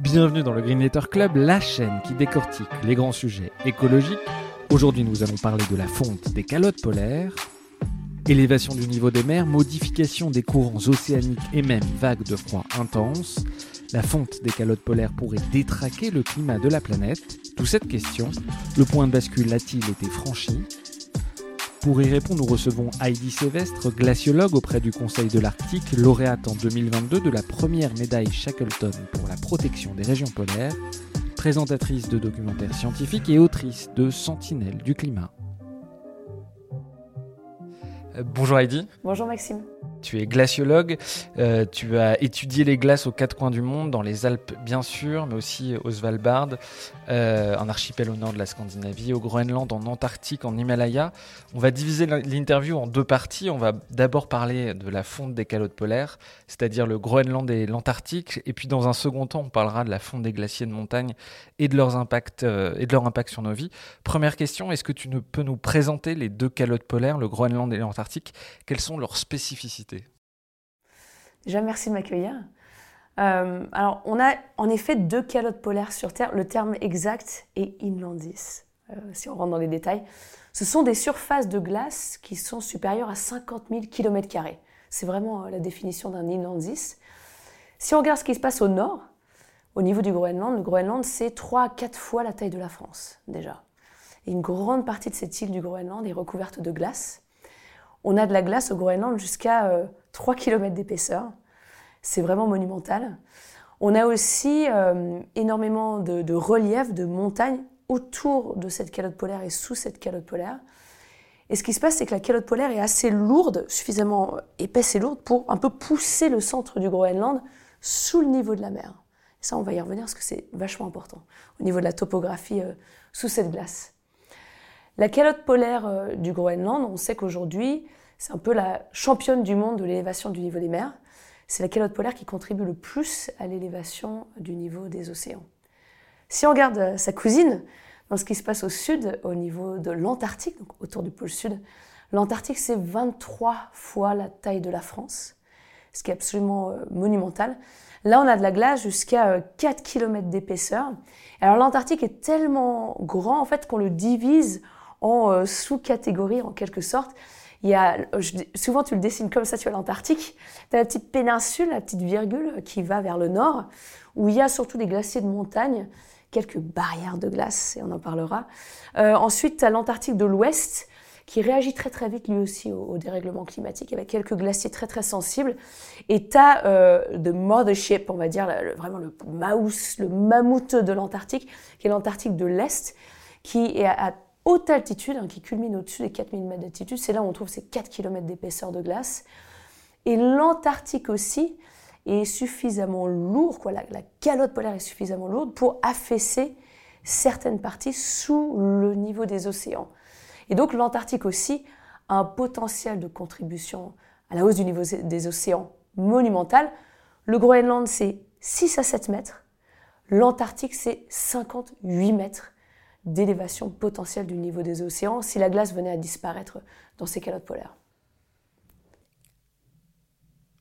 Bienvenue dans le Green Letter Club, la chaîne qui décortique les grands sujets écologiques. Aujourd'hui, nous allons parler de la fonte des calottes polaires, élévation du niveau des mers, modification des courants océaniques et même vagues de froid intenses. La fonte des calottes polaires pourrait détraquer le climat de la planète. D'où cette question, le point de bascule a-t-il été franchi? Pour y répondre, nous recevons Heidi Sévestre, glaciologue auprès du Conseil de l'Arctique, lauréate en 2022 de la première médaille Shackleton pour la protection des régions polaires, présentatrice de documentaires scientifiques et autrice de Sentinelle du climat. Euh, bonjour Heidi. Bonjour Maxime. Tu es glaciologue, euh, tu as étudié les glaces aux quatre coins du monde, dans les Alpes bien sûr, mais aussi au Svalbard, euh, en archipel au nord de la Scandinavie, au Groenland, en Antarctique, en Himalaya. On va diviser l'interview en deux parties. On va d'abord parler de la fonte des calottes polaires, c'est-à-dire le Groenland et l'Antarctique, et puis dans un second temps, on parlera de la fonte des glaciers de montagne et de, leurs impacts, euh, et de leur impact sur nos vies. Première question, est-ce que tu peux nous présenter les deux calottes polaires, le Groenland et l'Antarctique? Quelles sont leurs spécificités? Déjà, merci de m'accueillir. Euh, alors, on a en effet deux calottes polaires sur Terre. Le terme exact est inlandis, euh, si on rentre dans les détails. Ce sont des surfaces de glace qui sont supérieures à 50 000 km. C'est vraiment euh, la définition d'un inlandis. Si on regarde ce qui se passe au nord, au niveau du Groenland, le Groenland, c'est 3 à 4 fois la taille de la France, déjà. Et une grande partie de cette île du Groenland est recouverte de glace. On a de la glace au Groenland jusqu'à 3 km d'épaisseur. C'est vraiment monumental. On a aussi euh, énormément de, reliefs, de montagnes autour de cette calotte polaire et sous cette calotte polaire. Et ce qui se passe, c'est que la calotte polaire est assez lourde, suffisamment épaisse et lourde pour un peu pousser le centre du Groenland sous le niveau de la mer. Et ça, on va y revenir parce que c'est vachement important au niveau de la topographie euh, sous cette glace. La calotte polaire euh, du Groenland, on sait qu'aujourd'hui, c'est un peu la championne du monde de l'élévation du niveau des mers. C'est la calotte polaire qui contribue le plus à l'élévation du niveau des océans. Si on regarde euh, sa cousine, dans ce qui se passe au sud, au niveau de l'Antarctique, donc autour du pôle sud, l'Antarctique c'est 23 fois la taille de la France, ce qui est absolument euh, monumental. Là, on a de la glace jusqu'à 4 euh, km d'épaisseur. Alors l'Antarctique est tellement grand en fait qu'on le divise en sous-catégories en quelque sorte. Il y a, souvent, tu le dessines comme ça, tu as l'Antarctique. Tu as la petite péninsule, la petite virgule qui va vers le nord, où il y a surtout des glaciers de montagne, quelques barrières de glace, et on en parlera. Euh, ensuite, tu as l'Antarctique de l'ouest, qui réagit très très vite lui aussi au, dérèglement climatique, avec quelques glaciers très très sensibles. Et tu as euh, the mothership, on va dire, vraiment le mouse, le mammouth de l'Antarctique, qui est l'Antarctique de l'Est, qui est à haute altitude, hein, qui culmine au-dessus des 4000 mètres d'altitude. C'est là où on trouve ces 4 km d'épaisseur de glace. Et l'Antarctique aussi est suffisamment lourd, quoi, la, calotte polaire est suffisamment lourde pour affaisser certaines parties sous le niveau des océans. Et donc l'Antarctique aussi a un potentiel de contribution à la hausse du niveau des océans monumental. Le Groenland, c'est 6 à 7 mètres. L'Antarctique, c'est 58 mètres d'élévation potentielle du niveau des océans si la glace venait à disparaître dans ces calottes polaires.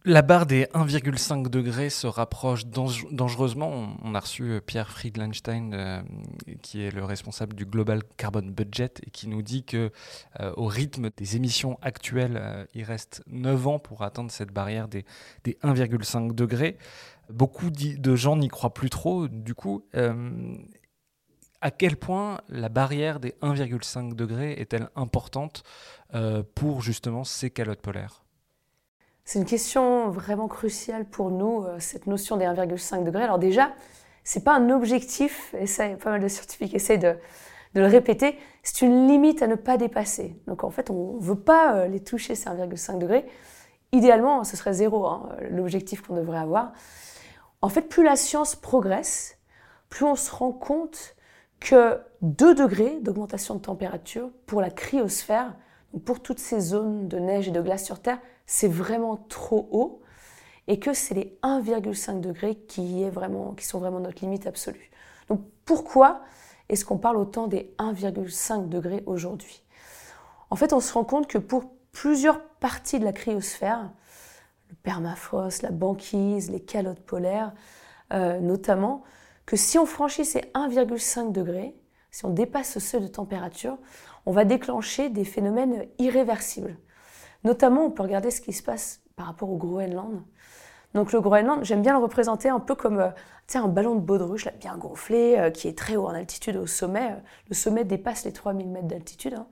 La barre des 1,5 degrés se rapproche dangereusement. On a reçu euh, Pierre Friedlandstein, euh, qui est le responsable du Global Carbon Budget, et qui nous dit que euh, au rythme des émissions actuelles, il reste 9 ans pour atteindre cette barrière des, des 1,5 degrés. Beaucoup de gens n'y croient plus trop. Du coup, à quel point la barrière des 1,5 degrés est-elle importante euh, pour justement ces calottes polaires? C'est une question vraiment cruciale pour nous, euh, cette notion des 1,5 degrés. Alors déjà, c'est pas un objectif, et ça, pas mal de scientifiques essaient de, le répéter, c'est une limite à ne pas dépasser. Donc en fait, on ne veut pas euh, les toucher, ces 1,5 degrés. idéalement, ce serait zéro, hein, l'objectif qu'on devrait avoir. En fait, plus la science progresse, plus on se rend compte que 2 degrés d'augmentation de température pour la cryosphère, pour toutes ces zones de neige et de glace sur Terre, c'est vraiment trop haut et que c'est les 1,5 degrés qui, est vraiment, qui sont vraiment notre limite absolue. Donc pourquoi est-ce qu'on parle autant des 1,5 degrés aujourd'hui? En fait, on se rend compte que pour plusieurs parties de la cryosphère, le permafrost, la banquise, les calottes polaires euh, notamment, que si on franchit ces 1,5 degrés, si on dépasse ce seuil de température, on va déclencher des phénomènes irréversibles. Notamment, on peut regarder ce qui se passe par rapport au Groenland. Donc le Groenland, j'aime bien le représenter un peu comme euh, un ballon de baudruche bien gonflé, euh, qui est très haut en altitude au sommet. Le sommet dépasse les 3000 mètres d'altitude. Hein.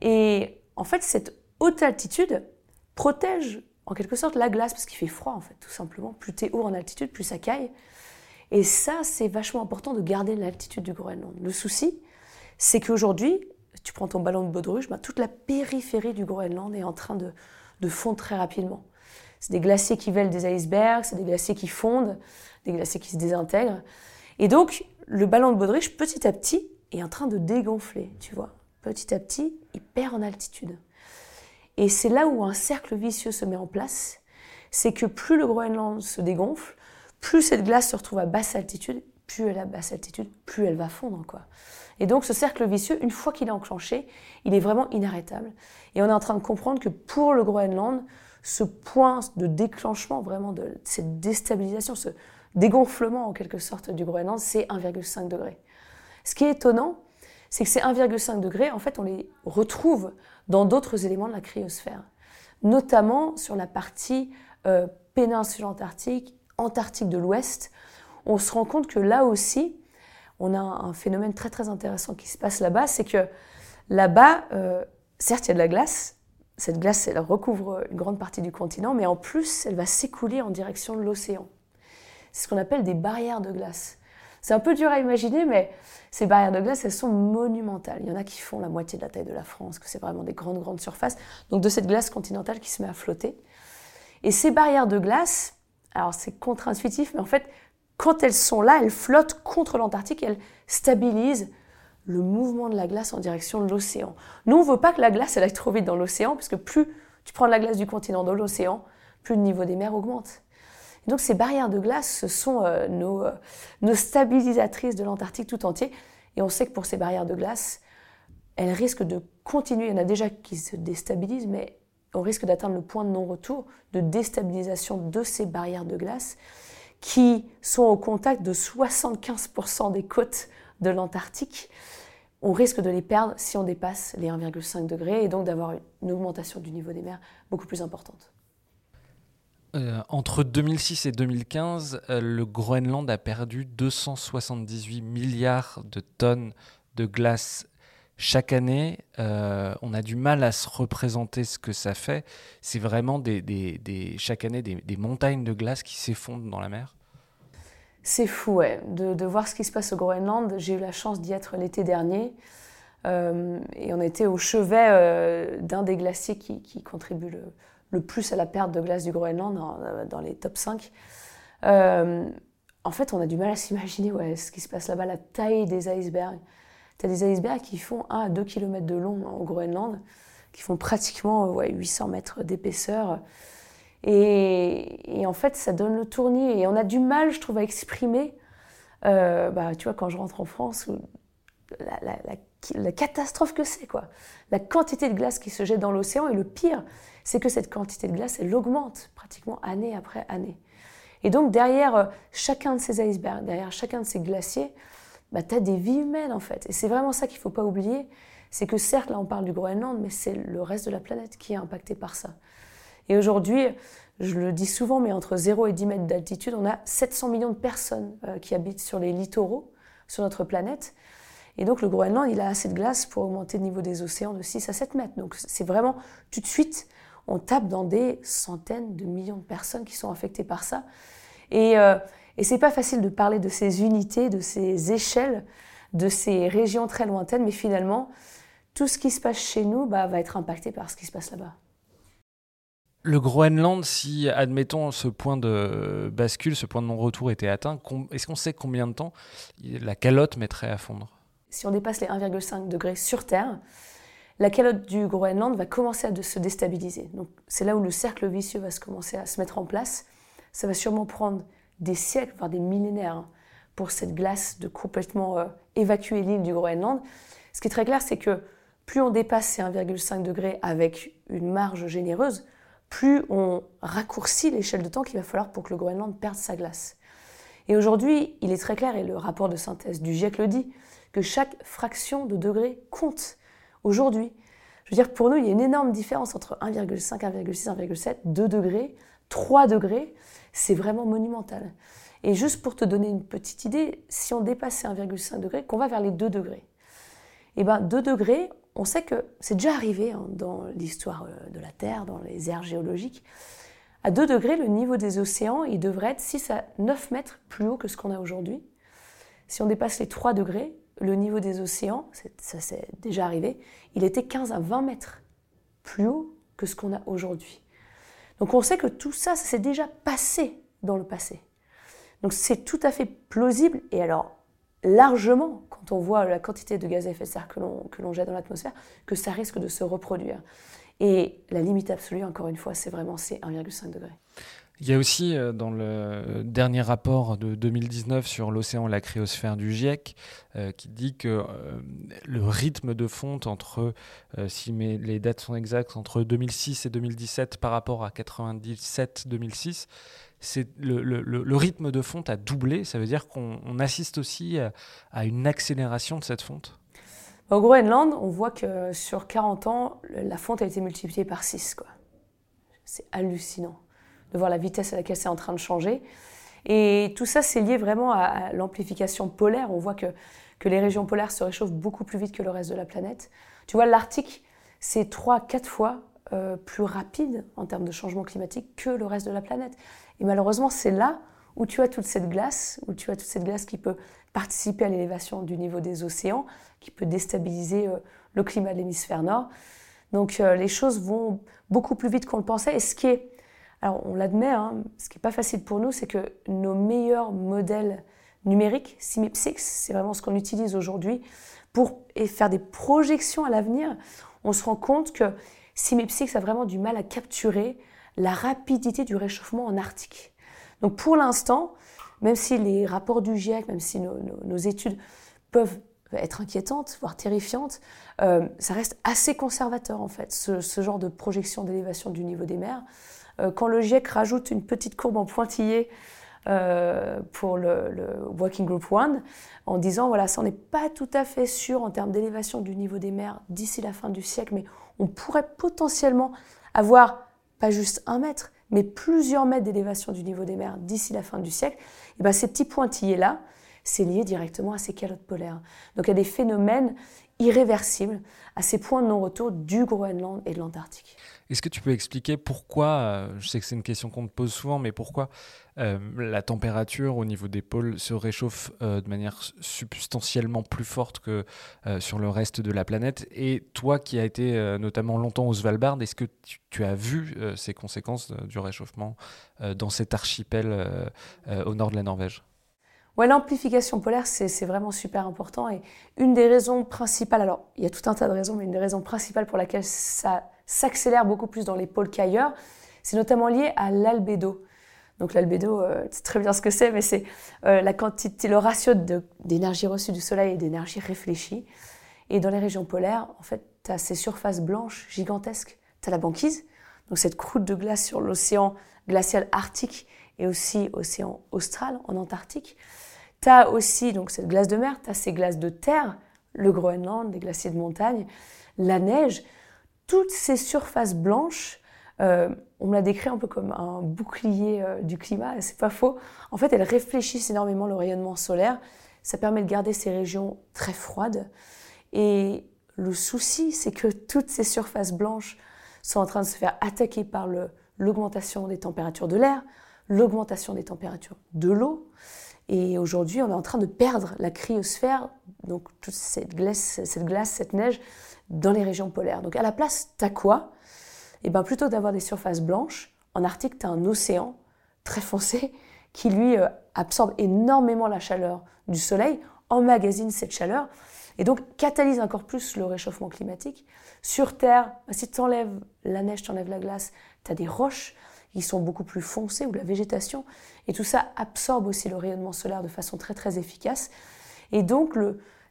Et en fait, cette haute altitude protège en quelque sorte la glace, parce qu'il fait froid en fait, tout simplement. Plus tu es haut en altitude, plus ça caille. Et ça, c'est vachement important de garder l'altitude du Groenland. Le souci, c'est qu'aujourd'hui, tu prends ton ballon de baudruche, ben, toute la périphérie du Groenland est en train de, de fondre très rapidement. C'est des glaciers qui veulent des icebergs, c'est des glaciers qui fondent, des glaciers qui se désintègrent. Et donc, le ballon de baudruche, petit à petit, est en train de dégonfler, tu vois. Petit à petit, il perd en altitude. Et c'est là où un cercle vicieux se met en place. C'est que plus le Groenland se dégonfle, plus cette glace se retrouve à basse altitude, plus elle est à basse altitude, plus elle va fondre. Quoi. Et donc ce cercle vicieux, une fois qu'il est enclenché, il est vraiment inarrêtable. Et on est en train de comprendre que pour le Groenland, ce point de déclenchement, vraiment de cette déstabilisation, ce dégonflement en quelque sorte du Groenland, c'est 1,5 degré. Ce qui est étonnant, c'est que ces 1,5 degrés, en fait, on les retrouve dans d'autres éléments de la cryosphère, notamment sur la partie euh, péninsule antarctique Antarctique de l'Ouest, on se rend compte que là aussi, on a un phénomène très très intéressant qui se passe là-bas, c'est que là-bas, euh, certes, il y a de la glace, cette glace, elle recouvre une grande partie du continent, mais en plus, elle va s'écouler en direction de l'océan. C'est ce qu'on appelle des barrières de glace. C'est un peu dur à imaginer, mais ces barrières de glace, elles sont monumentales. Il y en a qui font la moitié de la taille de la France, que c'est vraiment des grandes, grandes surfaces. Donc de cette glace continentale qui se met à flotter. Et ces barrières de glace, alors c'est contre-intuitif, mais en fait, quand elles sont là, elles flottent contre l'Antarctique elles stabilisent le mouvement de la glace en direction de l'océan. Nous, on ne veut pas que la glace elle aille trop vite dans l'océan, parce que plus tu prends de la glace du continent dans l'océan, plus le niveau des mers augmente. Et donc ces barrières de glace, ce sont euh, nos, euh, nos stabilisatrices de l'Antarctique tout entier. Et on sait que pour ces barrières de glace, elles risquent de continuer. Il y en a déjà qui se déstabilisent, mais on risque d'atteindre le point de non-retour de déstabilisation de ces barrières de glace qui sont au contact de 75% des côtes de l'Antarctique. On risque de les perdre si on dépasse les 1,5 degrés et donc d'avoir une augmentation du niveau des mers beaucoup plus importante. Euh, entre 2006 et 2015, euh, le Groenland a perdu 278 milliards de tonnes de glace chaque année, euh, on a du mal à se représenter ce que ça fait. C'est vraiment chaque année des, montagnes de glace qui s'effondrent dans la mer. C'est fou, ouais, de, voir ce qui se passe au Groenland. J'ai eu la chance d'y être l'été dernier. Euh, et on était au chevet euh, d'un des glaciers qui, qui contribue le, plus à la perte de glace du Groenland, dans, les top 5. en fait, on a du mal à s'imaginer ouais, ce qui se passe là-bas, la taille des icebergs. Tu as des icebergs qui font 1 à 2 km de long au Groenland, qui font pratiquement ouais, 800 mètres d'épaisseur. Et, en fait, ça donne le tournis. Et on a du mal, je trouve, à exprimer, euh, bah, tu vois, quand je rentre en France, la, la catastrophe que c'est, quoi. La quantité de glace qui se jette dans l'océan. Et le pire, c'est que cette quantité de glace, elle augmente pratiquement année après année. Et donc, derrière euh, chacun de ces icebergs, derrière chacun de ces glaciers, bah, tu as des vies humaines en fait. Et c'est vraiment ça qu'il faut pas oublier. C'est que certes, là on parle du Groenland, mais c'est le reste de la planète qui est impacté par ça. Et aujourd'hui, je le dis souvent, mais entre 0 et 10 mètres d'altitude, on a 700 millions de personnes euh, qui habitent sur les littoraux, sur notre planète. Et donc le Groenland, il a assez de glace pour augmenter le niveau des océans de 6 à 7 mètres. Donc c'est vraiment tout de suite, on tape dans des centaines de millions de personnes qui sont affectées par ça. Et, euh, et c'est pas facile de parler de ces unités, de ces échelles, de ces régions très lointaines, mais finalement, tout ce qui se passe chez nous bah, va être impacté par ce qui se passe là-bas. Le Groenland, si, admettons, ce point de bascule, ce point de non-retour était atteint, est-ce qu'on sait combien de temps la calotte mettrait à fondre? Si on dépasse les 1,5 degrés sur Terre, la calotte du Groenland va commencer à se déstabiliser. Donc c'est là où le cercle vicieux va se commencer à se mettre en place. Ça va sûrement prendre des siècles, voire des millénaires, hein, pour cette glace de complètement euh, évacuer l'île du Groenland. Ce qui est très clair, c'est que plus on dépasse ces 1,5 degrés avec une marge généreuse, plus on raccourcit l'échelle de temps qu'il va falloir pour que le Groenland perde sa glace. Et aujourd'hui, il est très clair, et le rapport de synthèse du GIEC le dit, que chaque fraction de degré compte. Aujourd'hui, je veux dire, pour nous, il y a une énorme différence entre 1,5, 1,6, 1,7, 2 degrés, 3 degrés. C'est vraiment monumental. Et juste pour te donner une petite idée, si on dépasse 1,5 degré, qu'on va vers les 2 degrés, et eh bien 2 degrés, on sait que c'est déjà arrivé hein, dans l'histoire euh, de la Terre, dans les aires géologiques. À 2 degrés, le niveau des océans, il devrait être 6 à 9 mètres plus haut que ce qu'on a aujourd'hui. Si on dépasse les 3 degrés, le niveau des océans, ça c'est déjà arrivé, il était 15 à 20 mètres plus haut que ce qu'on a aujourd'hui. Donc on sait que tout ça, ça s'est déjà passé dans le passé. Donc c'est tout à fait plausible, et alors largement, quand on voit la quantité de gaz à effet de serre que l'on jette dans l'atmosphère, que ça risque de se reproduire. Et la limite absolue, encore une fois, c'est vraiment ces 1,5 degrés. Il y a aussi euh, dans le dernier rapport de 2019 sur l'océan et la cryosphère du GIEC euh, qui dit que euh, le rythme de fonte entre, si les dates sont exactes, entre 2006 et 2017 par rapport à 97-2006, c'est le, rythme de fonte a doublé. Ça veut dire qu'on assiste aussi à, une accélération de cette fonte Au Groenland, on voit que sur 40 ans, la fonte a été multipliée par 6. C'est hallucinant de voir la vitesse à laquelle c'est en train de changer. Et tout ça, c'est lié vraiment à, l'amplification polaire. On voit que, que les régions polaires se réchauffent beaucoup plus vite que le reste de la planète. Tu vois, l'Arctique, c'est 3-4 fois euh, plus rapide en termes de changement climatique que le reste de la planète. Et malheureusement, c'est là où tu as toute cette glace, où tu as toute cette glace qui peut participer à l'élévation du niveau des océans, qui peut déstabiliser euh, le climat de l'hémisphère nord. Donc euh, les choses vont beaucoup plus vite qu'on le pensait. Et ce qui est, alors on l'admet, hein, ce qui n'est pas facile pour nous, c'est que nos meilleurs modèles numériques, SIMIP6, c'est vraiment ce qu'on utilise aujourd'hui pour faire des projections à l'avenir. On se rend compte que SIMIP6 a vraiment du mal à capturer la rapidité du réchauffement en Arctique. Donc pour l'instant, même si les rapports du GIEC, même si nos, études peuvent être inquiétantes, voire terrifiantes, euh, ça reste assez conservateur en fait, ce, genre de projection d'élévation du niveau des mers. Euh, quand le GIEC rajoute une petite courbe en pointillé euh, pour le, Working Group 1, en disant voilà, ça on n'est pas tout à fait sûr en termes d'élévation du niveau des mers d'ici la fin du siècle, mais on pourrait potentiellement avoir pas juste un mètre, mais plusieurs mètres d'élévation du niveau des mers d'ici la fin du siècle, et ben ces petits pointillés-là, c'est lié directement à ces calottes polaires. Donc il y a des phénomènes irréversibles à ces points de non-retour du Groenland et de l'Antarctique. Est-ce que tu peux expliquer pourquoi, euh, je sais que c'est une question qu'on te pose souvent, mais pourquoi euh, la température au niveau des pôles se réchauffe euh, de manière substantiellement plus forte que sur le reste de la planète? Et toi qui as été notamment longtemps au Svalbard, est-ce que tu, as vu ces conséquences du réchauffement dans cet archipel au nord de la Norvège? Ouais, l'amplification polaire, c'est vraiment super important. Et une des raisons principales, alors il y a tout un tas de raisons, mais une des raisons principales pour laquelle ça s'accélère beaucoup plus dans les pôles qu'ailleurs, c'est notamment lié à l'albédo. Donc l'albédo, euh, c'est très bien ce que c'est, mais c'est euh, la quantité, le ratio d'énergie reçue du Soleil et d'énergie réfléchie. Et dans les régions polaires, en fait, tu as ces surfaces blanches gigantesques. Tu as la banquise, donc cette croûte de glace sur l'océan glacial arctique et aussi océan austral en Antarctique. Tu as aussi donc cette glace de mer, tu as ces glaces de terre, le Groenland, des glaciers de montagne, la neige toutes ces surfaces blanches, euh, on me l'a décrit un peu comme un bouclier euh, du climat, c'est pas faux. En fait, elles réfléchissent énormément le rayonnement solaire. Ça permet de garder ces régions très froides. Et le souci, c'est que toutes ces surfaces blanches sont en train de se faire attaquer par l'augmentation des températures de l'air, l'augmentation des températures de l'eau. Et aujourd'hui, on est en train de perdre la cryosphère, donc toute cette glace, cette glace, cette neige, dans les régions polaires. Donc à la place, t'as quoi? Et ben plutôt d'avoir des surfaces blanches, en Arctique, tu as un océan très foncé qui lui euh, absorbe énormément la chaleur du soleil, emmagasine cette chaleur et donc catalyse encore plus le réchauffement climatique. Sur Terre, bah, si tu enlèves la neige, tu enlèves la glace, tu as des roches qui sont beaucoup plus foncées ou la végétation et tout ça absorbe aussi le rayonnement solaire de façon très très efficace. Et donc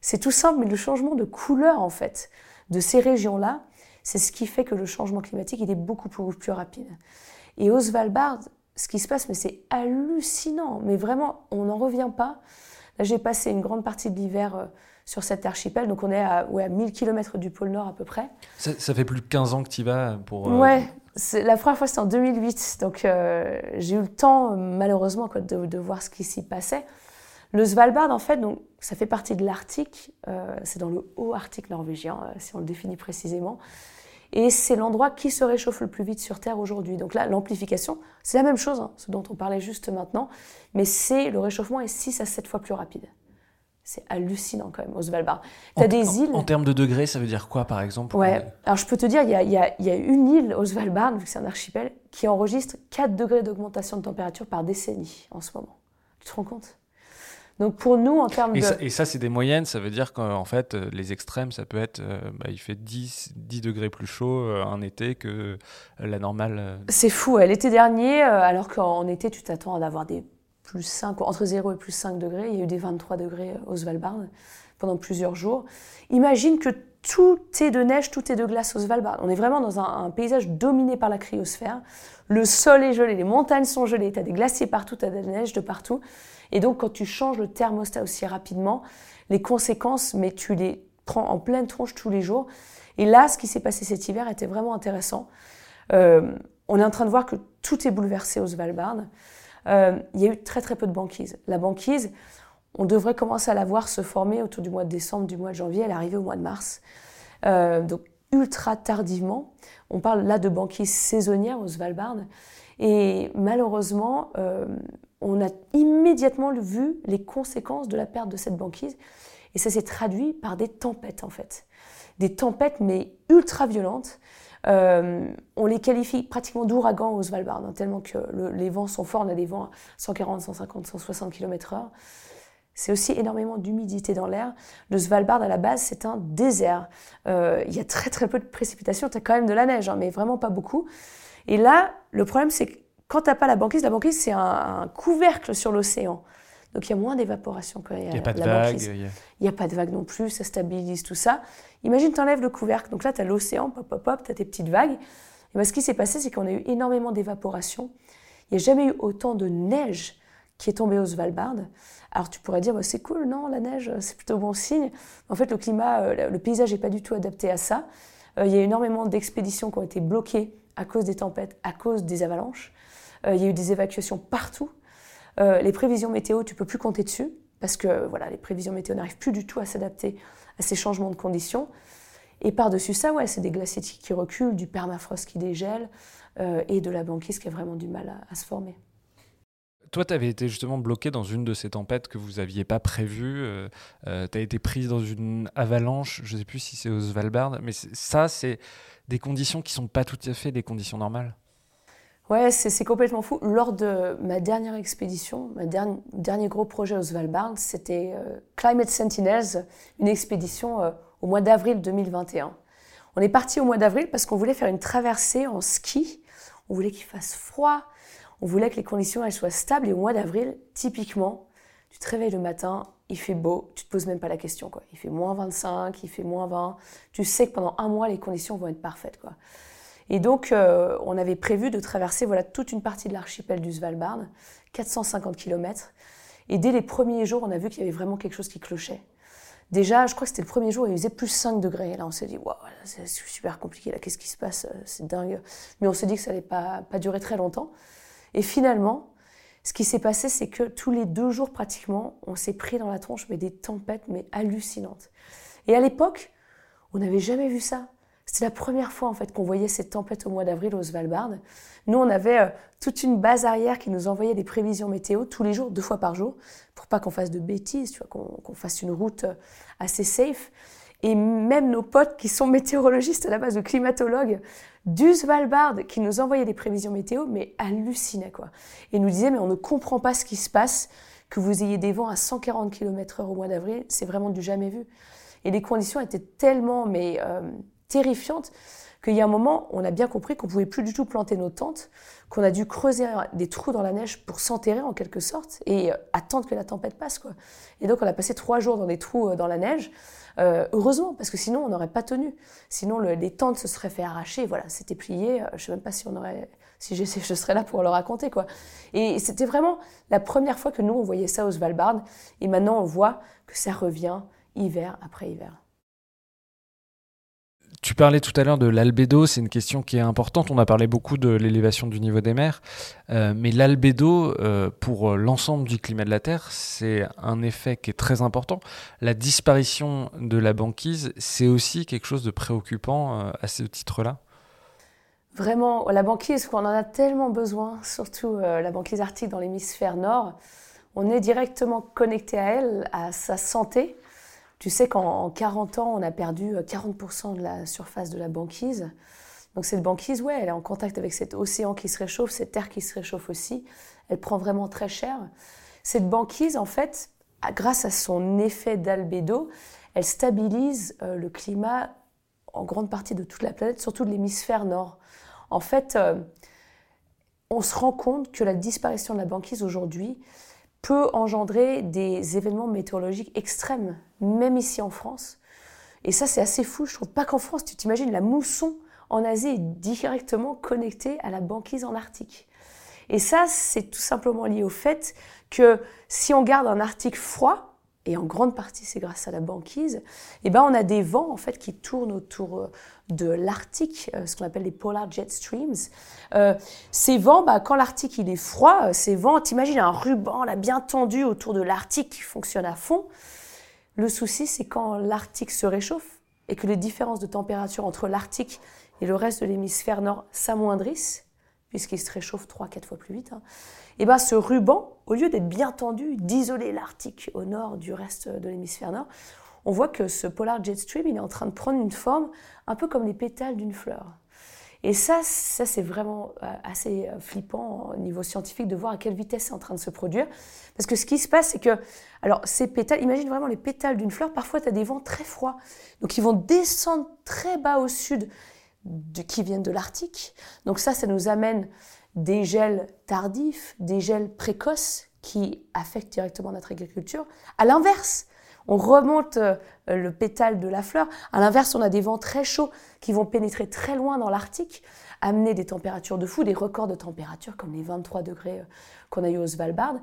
c'est tout simple, mais le changement de couleur en fait de ces régions-là, c'est ce qui fait que le changement climatique il est beaucoup plus, plus rapide. Et au Svalbard, ce qui se passe, mais c'est hallucinant. Mais vraiment, on n'en revient pas. Là, j'ai passé une grande partie de l'hiver euh, sur cet archipel. Donc, on est à, ouais, à 1000 km du pôle Nord à peu près. Ça, fait plus de 15 ans que tu y vas pour. Euh, ouais. La première fois, c'était en 2008. Donc, euh, j'ai eu le temps, malheureusement, quoi, de, de, voir ce qui s'y passait. Le Svalbard, en fait, donc, ça fait partie de l'Arctique. c'est dans le haut Arctique norvégien, si on le définit précisément. Et c'est l'endroit qui se réchauffe le plus vite sur Terre aujourd'hui. Donc là, l'amplification, c'est la même chose, hein, ce dont on parlait juste maintenant, mais c'est le réchauffement est 6 à 7 fois plus rapide. C'est hallucinant quand même au Svalbard. Tu as des îles. En, termes de degrés, ça veut dire quoi par exemple Ouais, alors je peux te dire, il y a, y, a, y a, une île au Svalbard, vu que c'est un archipel, qui enregistre 4 degrés d'augmentation de température par décennie en ce moment. Tu te rends compte? Donc pour nous, en termes et de... Ça, et ça, c'est des moyennes, ça veut dire qu'en fait, euh, les extrêmes, ça peut être, euh, bah, il fait 10, 10 degrés plus chaud euh, un été que la normale. C'est fou, l'été dernier, alors qu'en été, tu t'attends à avoir des plus 5, entre 0 et plus 5 degrés, il y a eu des 23 degrés au Svalbard pendant plusieurs jours. Imagine que tout est de neige, tout est de glace au Svalbard. On est vraiment dans un, un paysage dominé par la cryosphère. Le sol est gelé, les montagnes sont gelées, tu as des glaciers partout, tu as de la neige de partout. Et donc, quand tu changes le thermostat aussi rapidement, les conséquences, mais tu les prends en pleine tronche tous les jours. Et là, ce qui s'est passé cet hiver était vraiment intéressant. Euh, on est en train de voir que tout est bouleversé au Svalbard. Euh, il y a eu très très peu de banquise. La banquise, on devrait commencer à la voir se former autour du mois de décembre, du mois de janvier. Elle est arrivée au mois de mars. Euh, donc ultra tardivement. On parle là de banquise saisonnière au Svalbard. Et malheureusement, on a immédiatement vu les conséquences de la perte de cette banquise. Et ça s'est traduit par des tempêtes, en fait. Des tempêtes, mais ultra violentes. Euh, on les qualifie pratiquement d'ouragans au Svalbard, hein, tellement que les vents sont forts. On a des vents à 140, 150, 160 km/h. C'est aussi énormément d'humidité dans l'air. Le Svalbard, à la base, c'est un désert. Euh, il y a très très peu de précipitations. Tu as quand même de la neige, hein, mais vraiment pas beaucoup. Et là, le problème, c'est que quand tu n'as pas la banquise, la banquise, c'est un, couvercle sur l'océan. Donc il y a moins d'évaporation quand il y a, pas de la banquise. Il n'y a... pas de vagues non plus, ça stabilise tout ça. Imagine, tu enlèves le couvercle. Donc là, tu as l'océan, pop, pop, pop, tu as tes petites vagues. Et ben, ce qui s'est passé, c'est qu'on a eu énormément d'évaporation. Il n'y a jamais eu autant de neige qui est tombée au Svalbard. Alors tu pourrais dire, bah, c'est cool, non, la neige, c'est plutôt bon signe. En fait, le climat, euh, le paysage n'est pas du tout adapté à ça. Euh, il y a énormément d'expéditions qui ont été bloquées à cause des tempêtes, à cause des avalanches. Euh, il y a eu des évacuations partout. Euh, les prévisions météo, tu peux plus compter dessus parce que voilà, les prévisions météo n'arrivent plus du tout à s'adapter à ces changements de conditions. Et par-dessus ça, ouais, c'est des glaciers qui reculent, du permafrost qui dégèle euh, et de la banquise qui a vraiment du mal à, se former. Toi, tu avais été justement bloqué dans une de ces tempêtes que vous n'aviez pas prévues. tu as été prise dans une avalanche, je ne sais plus si c'est au Svalbard, mais ça, c'est des conditions qui ne sont pas tout à fait des conditions normales. Ouais, c'est complètement fou. Lors de ma dernière expédition, mon dernier, gros projet au Svalbard, c'était euh, Climate Sentinels, une expédition euh, au mois d'avril 2021. On est parti au mois d'avril parce qu'on voulait faire une traversée en ski. On voulait qu'il fasse froid. On voulait que les conditions elles soient stables. Et au mois d'avril, typiquement, tu te réveilles le matin, il fait beau, tu te poses même pas la question. Il fait moins 25, il fait moins 20. Tu sais que pendant un mois, les conditions vont être parfaites. Et donc, euh, on avait prévu de traverser voilà, toute une partie de l'archipel du Svalbard, 450 km. Et dès les premiers jours, on a vu qu'il y avait vraiment quelque chose qui clochait. Déjà, je crois que c'était le premier jour, il faisait plus 5 degrés. Là, on s'est dit, waouh, c'est super compliqué, là, qu'est-ce qui se passe C'est dingue. Mais on s'est dit que ça n'allait pas, pas durer très longtemps. Et finalement, ce qui s'est passé, c'est que tous les deux jours, pratiquement, on s'est pris dans la tronche, mais des tempêtes, mais hallucinantes. Et à l'époque, on n'avait jamais vu ça. C'était la première fois en fait qu'on voyait cette tempête au mois d'avril au Svalbard. Nous, on avait euh, toute une base arrière qui nous envoyait des prévisions météo tous les jours, deux fois par jour, pour pas qu'on fasse de bêtises, tu vois, qu'on fasse une route euh, assez safe. Et même nos potes qui sont météorologistes à la base, de climatologues, du Svalbard qui nous envoyait des prévisions météo, mais hallucinait quoi. Et nous disait mais on ne comprend pas ce qui se passe, que vous ayez des vents à 140 km/h au mois d'avril, c'est vraiment du jamais vu. Et les conditions étaient tellement mais euh, terrifiantes qu'il y a un moment, on a bien compris qu'on pouvait plus du tout planter nos tentes, qu'on a dû creuser des trous dans la neige pour s'enterrer en quelque sorte et euh, attendre que la tempête passe quoi. Et donc on a passé trois jours dans des trous euh, dans la neige. Euh, heureusement, parce que sinon on n'aurait pas tenu. Sinon les tentes se seraient fait arracher. Voilà, c'était plié. je sais même pas si on aurait, si je, je serais là pour le raconter quoi. Et c'était vraiment la première fois que nous on voyait ça au Svalbard. Et maintenant on voit que ça revient hiver après hiver. Tu parlais tout à l'heure de l'albédo, c'est une question qui est importante. On a parlé beaucoup de l'élévation du niveau des mers, euh, mais l'albédo, euh, pour l'ensemble du climat de la Terre, c'est un effet qui est très important. La disparition de la banquise, c'est aussi quelque chose de préoccupant euh, à ce titre-là? Vraiment, la banquise, qu'on en a tellement besoin, surtout la banquise arctique dans l'hémisphère nord. On est directement connecté à elle, à sa santé. Tu sais qu'en 40 ans, on a perdu 40% euh, de la surface de la banquise. Donc cette banquise, ouais, elle est en contact avec cet océan qui se réchauffe, cette terre qui se réchauffe aussi. Elle prend vraiment très cher. Cette banquise, en fait, grâce à son effet d'albédo, elle stabilise euh, le climat en grande partie de toute la planète, surtout de l'hémisphère nord. En fait, euh, on se rend compte que la disparition de la banquise aujourd'hui, peut engendrer des événements météorologiques extrêmes, même ici en France. Et ça, c'est assez fou. Je trouve pas qu'en France, tu t'imagines, la mousson en Asie est directement connectée à la banquise en Arctique. Et ça, c'est tout simplement lié au fait que si on garde un Arctique froid, et en grande partie c'est grâce à la banquise, eh ben on a des vents en fait qui tournent autour euh, de l'Arctique, euh, ce qu'on appelle les polar jet streams. Euh, ces vents, bah, quand l'Arctique il est froid, ces vents, t'imagines un ruban là bien tendu autour de l'Arctique qui fonctionne à fond. Le souci c'est quand l'Arctique se réchauffe et que les différences de température entre l'Arctique et le reste de l'hémisphère nord s'amoindrissent, puisqu'il se réchauffe 3-4 fois plus vite. Hein, et ben ce ruban, au lieu d'être bien tendu, d'isoler l'Arctique au nord du reste de l'hémisphère nord, on voit que ce polar jet stream, il est en train de prendre une forme un peu comme les pétales d'une fleur. Et ça, ça c'est vraiment euh, assez euh, flippant au niveau scientifique de voir à quelle vitesse c'est en train de se produire. Parce que ce qui se passe, c'est que, alors ces pétales, imagine vraiment les pétales d'une fleur, parfois tu as des vents très froids. Donc ils vont descendre très bas au sud, qui viennent de l'Arctique. Donc ça, ça nous amène des gels tardifs, des gels précoces qui affectent directement notre agriculture. À l'inverse, on remonte euh, le pétale de la fleur. À l'inverse, on a des vents très chauds qui vont pénétrer très loin dans l'Arctique, amener des températures de fou, des records de température comme les 23 degrés euh, qu'on a eu au Svalbard.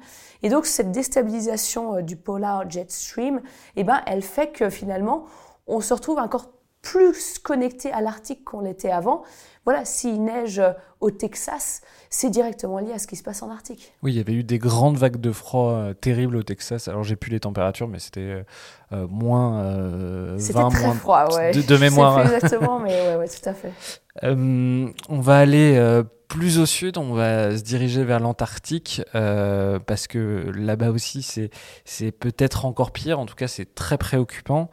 Et donc cette déstabilisation euh, du polar jet stream, eh ben, elle fait que finalement, on se retrouve encore plus connecté à l'Arctique qu'on l'était avant. Voilà, s'il neige au Texas, c'est directement lié à ce qui se passe en Arctique. Oui, il y avait eu des grandes vagues de froid euh, terribles au Texas. Alors, j'ai plus les températures, mais c'était euh, euh, moins 20, très moins froid, ouais. de, mémoire. Je sais plus exactement, mais ouais, ouais, tout à fait. on va aller plus au sud, on va se diriger vers l'Antarctique euh, parce que là-bas aussi c'est peut-être encore pire, en tout cas c'est très préoccupant.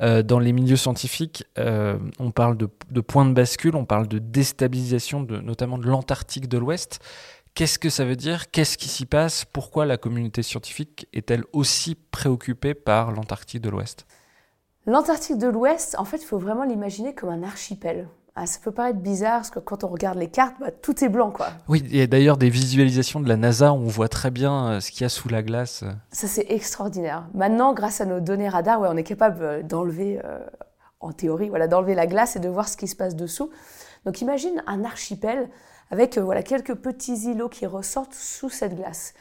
Euh, dans les milieux scientifiques, euh, on parle de, de point de bascule, on parle de déstabilisation notamment de l'Antarctique de l'Ouest. Qu'est-ce que ça veut dire? Qu'est-ce qui s'y passe? Pourquoi la communauté scientifique est-elle aussi préoccupée par l'Antarctique de l'Ouest? L'Antarctique de l'Ouest, en fait, il faut vraiment l'imaginer comme un archipel. Ah, ça peut paraître bizarre parce que quand on regarde les cartes, bah, tout est blanc. Quoi. Oui, il y a d'ailleurs des visualisations de la NASA où on voit très bien euh, ce qu'il y a sous la glace. Ça, c'est extraordinaire. Maintenant, grâce à nos données radar, ouais, on est capable euh, d'enlever, euh, en théorie, voilà, d'enlever la glace et de voir ce qui se passe dessous. Donc imagine un archipel avec voilà, quelques petits îlots qui ressortent sous cette glace.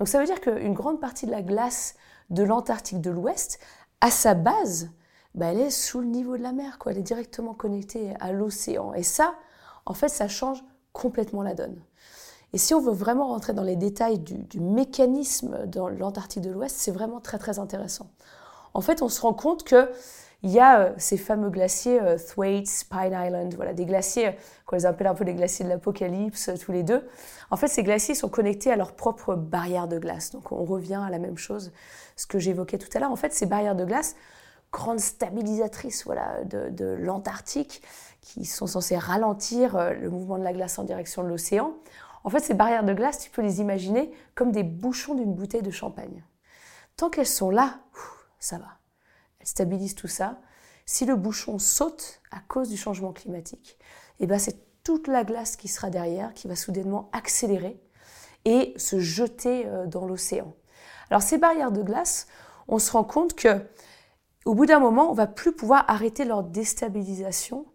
Donc ça veut dire qu'une grande partie de la glace de l'Antarctique de l'Ouest, à sa base, bah, elle est sous le niveau de la mer, quoi. elle est directement connectée à l'océan. Et ça, en fait, ça change complètement la donne. Et si on veut vraiment rentrer dans les détails du, mécanisme dans l'Antarctique de l'Ouest, c'est vraiment très très intéressant. En fait, on se rend compte que il y a euh, ces fameux glaciers euh, Thwaites, Pine Island, voilà, des glaciers euh, qu'on les appelle un peu les glaciers de l'apocalypse, tous les deux. En fait, ces glaciers sont connectés à leur propre barrière de glace. Donc, on revient à la même chose, ce que j'évoquais tout à l'heure. En fait, ces barrières de glace grandes stabilisatrices voilà, de, l'Antarctique qui sont censées ralentir euh, le mouvement de la glace en direction de l'océan. En fait, ces barrières de glace, tu peux les imaginer comme des bouchons d'une bouteille de champagne. Tant qu'elles sont là, ça va. Elles stabilisent tout ça. Si le bouchon saute à cause du changement climatique, eh ben c'est toute la glace qui sera derrière qui va soudainement accélérer et se jeter euh, dans l'océan. Alors ces barrières de glace, on se rend compte que au bout d'un moment, on va plus pouvoir arrêter leur déstabilisation.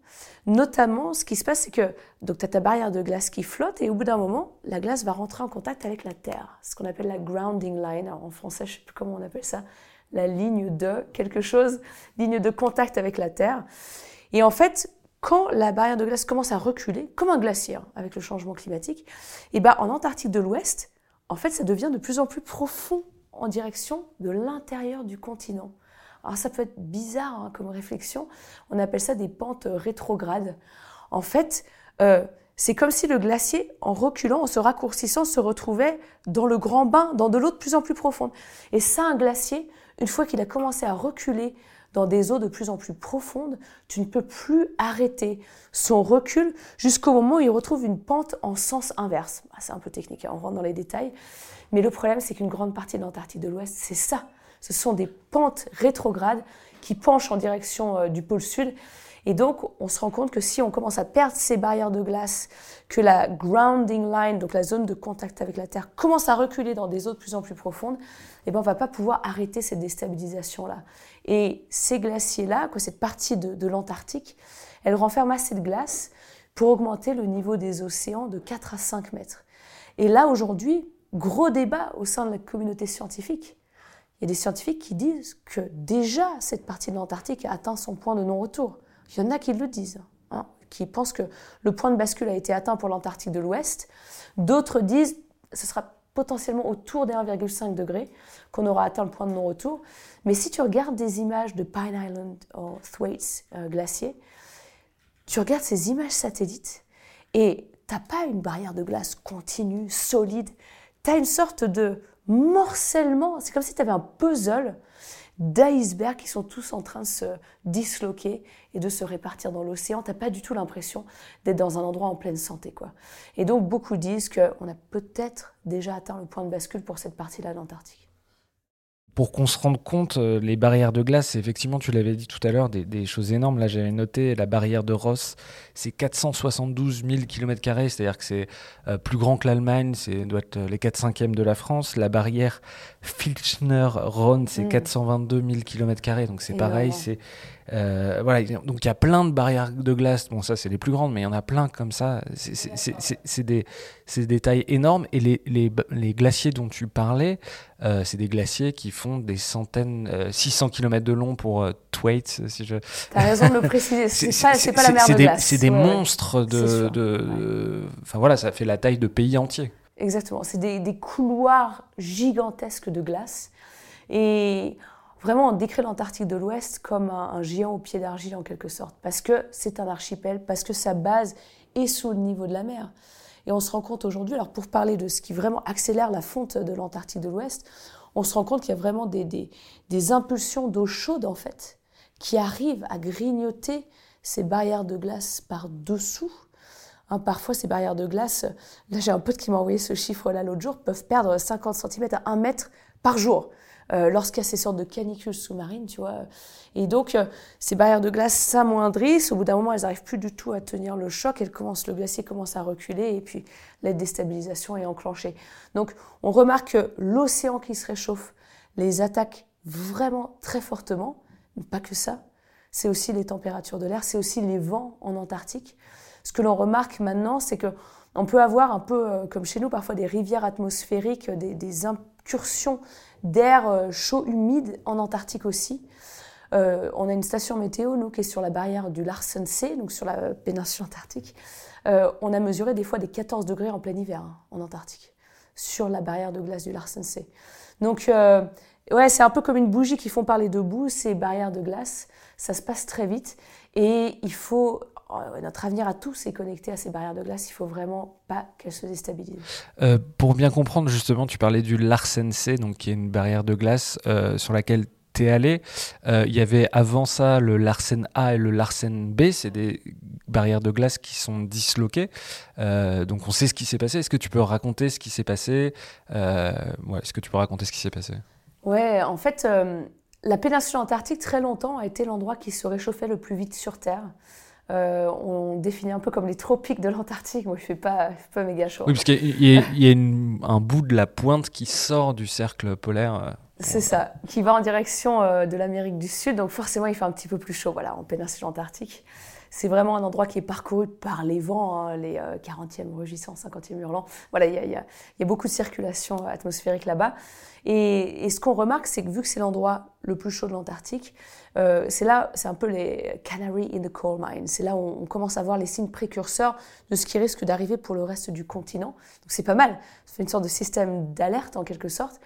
Notamment, ce qui se passe, c'est que donc tu as ta barrière de glace qui flotte et au bout d'un moment, la glace va rentrer en contact avec la terre, ce qu'on appelle la grounding line. en français, je sais plus comment on appelle ça, la ligne de quelque chose, ligne de contact avec la terre. Et en fait, quand la barrière de glace commence à reculer, comme un glacier hein, avec le changement climatique, et ben en Antarctique de l'Ouest, en fait, ça devient de plus en plus profond en direction de l'intérieur du continent. Alors ça peut être bizarre hein, comme réflexion, on appelle ça des pentes rétrogrades. En fait, euh, c'est comme si le glacier, en reculant, en se raccourcissant, se retrouvait dans le grand bain, dans de l'eau de plus en plus profonde. Et ça, un glacier, une fois qu'il a commencé à reculer dans des eaux de plus en plus profondes, tu ne peux plus arrêter son recul jusqu'au moment où il retrouve une pente en sens inverse. Ah, c'est un peu technique, hein, on rentre dans les détails. Mais le problème, c'est qu'une grande partie de l'Antarctique de l'Ouest, c'est ça. Ce sont des pentes rétrogrades qui penchent en direction euh, du pôle sud. Et donc, on se rend compte que si on commence à perdre ces barrières de glace, que la grounding line, donc la zone de contact avec la Terre, commence à reculer dans des eaux de plus en plus profondes, eh ben, on va pas pouvoir arrêter cette déstabilisation-là. Et ces glaciers-là, cette partie de, de l'Antarctique, elle renferme assez de glace pour augmenter le niveau des océans de 4 à 5 mètres. Et là, aujourd'hui, gros débat au sein de la communauté scientifique. Il y a des scientifiques qui disent que déjà cette partie de l'Antarctique a atteint son point de non-retour. Il y en a qui le disent, hein, qui pensent que le point de bascule a été atteint pour l'Antarctique de l'Ouest. D'autres disent que ce sera potentiellement autour des 1,5 degrés qu'on aura atteint le point de non-retour. Mais si tu regardes des images de Pine Island ou Thwaites euh, glacier, tu regardes ces images satellites et tu n'as pas une barrière de glace continue, solide. Tu as une sorte de morcellement. C'est comme si tu avais un puzzle d'icebergs qui sont tous en train de se disloquer et de se répartir dans l'océan. Tu n'as pas du tout l'impression d'être dans un endroit en pleine santé. Quoi. Et donc, beaucoup disent qu'on a peut-être déjà atteint le point de bascule pour cette partie-là de l'Antarctique pour qu'on se rende compte, euh, les barrières de glace, effectivement, tu l'avais dit tout à l'heure, des, choses énormes. Là, j'avais noté la barrière de Ross, c'est 472 000 km, c'est-à-dire que c'est euh, plus grand que l'Allemagne, c'est doit être euh, les 4 5 de la France. La barrière Filchner-Ronne, c'est 422 000 km, donc c'est pareil, c'est euh, voilà, donc il y a plein de barrières de glace. Bon, ça, c'est les plus grandes, mais il y en a plein comme ça. C'est des, des, tailles énormes. Et les, les, les glaciers dont tu parlais, euh, c'est des glaciers qui font des centaines, 600 euh, km de long pour Thwaites, si je. T'as raison de le préciser. c'est pas, la mer de glace. C'est des monstres de. de enfin voilà, ça fait la taille de pays entiers. Exactement. C'est des, des couloirs gigantesques de glace. Et Vraiment, on décrit l'Antarctique de l'Ouest comme un, géant au pied d'argile en quelque sorte, parce que c'est un archipel, parce que sa base est sous le niveau de la mer. Et on se rend compte aujourd'hui, alors pour parler de ce qui vraiment accélère la fonte de l'Antarctique de l'Ouest, on se rend compte qu'il y a vraiment des, des, impulsions d'eau chaude en fait, qui arrivent à grignoter ces barrières de glace par dessous. Hein, parfois, ces barrières de glace, là j'ai un pote qui m'a envoyé ce chiffre-là l'autre jour, peuvent perdre 50 cm à 1 mètre par jour. Euh, lorsqu'il y a ces sortes de canicules sous-marines, tu vois. Et donc, euh, ces barrières de glace s'amoindrissent. Au bout d'un moment, elles n'arrivent plus du tout à tenir le choc. Elles commencent, le glacier commence à reculer et puis la déstabilisation est enclenchée. Donc, on remarque que l'océan qui se réchauffe les attaque vraiment très fortement. Mais pas que ça. C'est aussi les températures de l'air, c'est aussi les vents en Antarctique. Ce que l'on remarque maintenant, c'est que on peut avoir un peu, euh, comme chez nous, parfois des rivières atmosphériques, des, des d'air euh, chaud humide en Antarctique aussi. Euh, on a une station météo, nous, qui est sur la barrière du Larsen C, donc sur la péninsule antarctique. Euh, on a mesuré des fois des 14 degrés en plein hiver hein, en Antarctique, sur la barrière de glace du Larsen C. Donc, ouais, c'est un peu comme une bougie qui font parler debout, ces barrières de glace. Ça se passe très vite et il faut euh, notre avenir à tous est connecté à ces barrières de glace. Il faut vraiment pas qu'elles se déstabilisent. Euh, pour bien comprendre, justement, tu parlais du Larsen C, donc qui est une barrière de glace euh, sur laquelle es allé. il y avait avant ça le Larsen A et le Larsen B, c'est des barrières de glace qui sont disloquées. donc on sait ce qui s'est passé. Est-ce que tu peux raconter ce qui s'est passé? Ouais, Est-ce que tu peux raconter ce qui s'est passé? Ouais, en fait, la péninsule antarctique, très longtemps, a été l'endroit qui se réchauffait le plus vite sur Terre. Euh, on définit un peu comme les tropiques de l'Antarctique. Moi, il ne fait pas, pas méga chaud. Oui, parce qu'il y a, y a un bout de la pointe qui sort du cercle polaire. Euh, C'est ça, qui va en direction euh, de l'Amérique du Sud. Donc forcément, il fait un petit peu plus chaud voilà, en péninsule antarctique. C'est vraiment un endroit qui est parcouru par les vents, hein, les 40e rugissants, 50e hurlants. Voilà, il y a, beaucoup de circulation atmosphérique là-bas. Et, et, ce qu'on remarque, c'est que vu que c'est l'endroit le plus chaud de l'Antarctique, euh, c'est là, c'est un peu les canary in the coal mine. C'est là où on commence à voir les signes précurseurs de ce qui risque d'arriver pour le reste du continent. Donc c'est pas mal. C'est une sorte de système d'alerte en quelque sorte.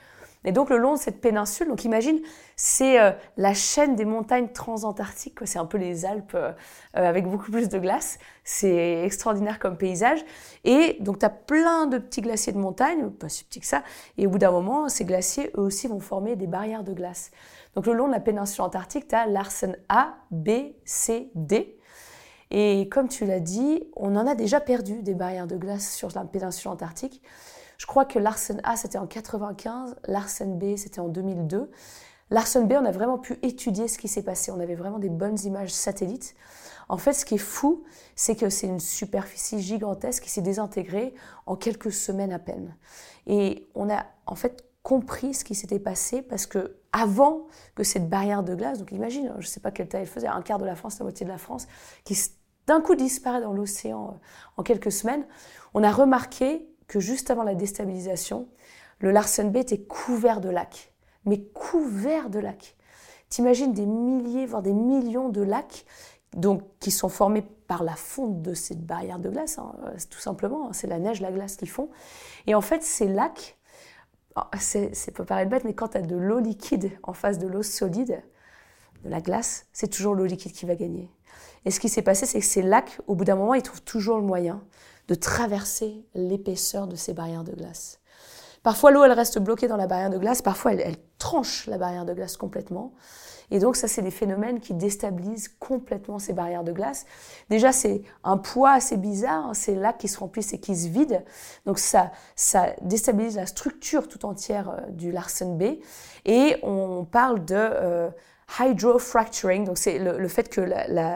Et donc le long de cette péninsule, donc imagine, c'est euh, la chaîne des montagnes transantarctiques, c'est un peu les Alpes euh, avec beaucoup plus de glace. C'est extraordinaire comme paysage. Et donc tu as plein de petits glaciers de montagne, pas si petits que ça, et au bout d'un moment, ces glaciers, eux aussi, vont former des barrières de glace. Donc le long de la péninsule antarctique, tu as Larsen A, B, C, D. Et comme tu l'as dit, on en a déjà perdu des barrières de glace sur la péninsule antarctique. Je crois que Larsen A, c'était en 95, Larsen B, c'était en 2002. Larsen B, on a vraiment pu étudier ce qui s'est passé. On avait vraiment des bonnes images satellites. En fait, ce qui est fou, c'est que c'est une superficie gigantesque qui s'est désintégrée en quelques semaines à peine. Et on a en fait compris ce qui s'était passé parce que avant que cette barrière de glace, donc imagine, je ne sais pas quelle taille elle faisait, un quart de la France, la moitié de la France, qui d'un coup disparaît dans l'océan euh, en quelques semaines, on a remarqué que juste avant la déstabilisation, le Larsen Bay était couvert de lacs, mais couvert de lacs. T'imagines des milliers, voire des millions de lacs donc, qui sont formés par la fonte de cette barrière de glace, hein, euh, tout simplement, hein, c'est la neige, la glace qui font. Et en fait, ces lacs ah, c'est, peut paraître bête, mais quand tu as de l'eau liquide en face de l'eau solide, de la glace, c'est toujours l'eau liquide qui va gagner. Et ce qui s'est passé, c'est que ces lacs, au bout d'un moment, ils trouvent toujours le moyen de traverser l'épaisseur de ces barrières de glace. Parfois, l'eau, elle reste bloquée dans la barrière de glace, parfois, elle tranche la barrière de glace complètement. Et donc ça, c'est des phénomènes qui déstabilisent complètement ces barrières de glace. Déjà, c'est un poids assez bizarre, hein, ces lacs qui se remplissent et qui se vident. Donc ça, ça déstabilise la structure tout entière euh, du Larsen Bay. Et on parle de euh, hydrofracturing, donc c'est le, fait que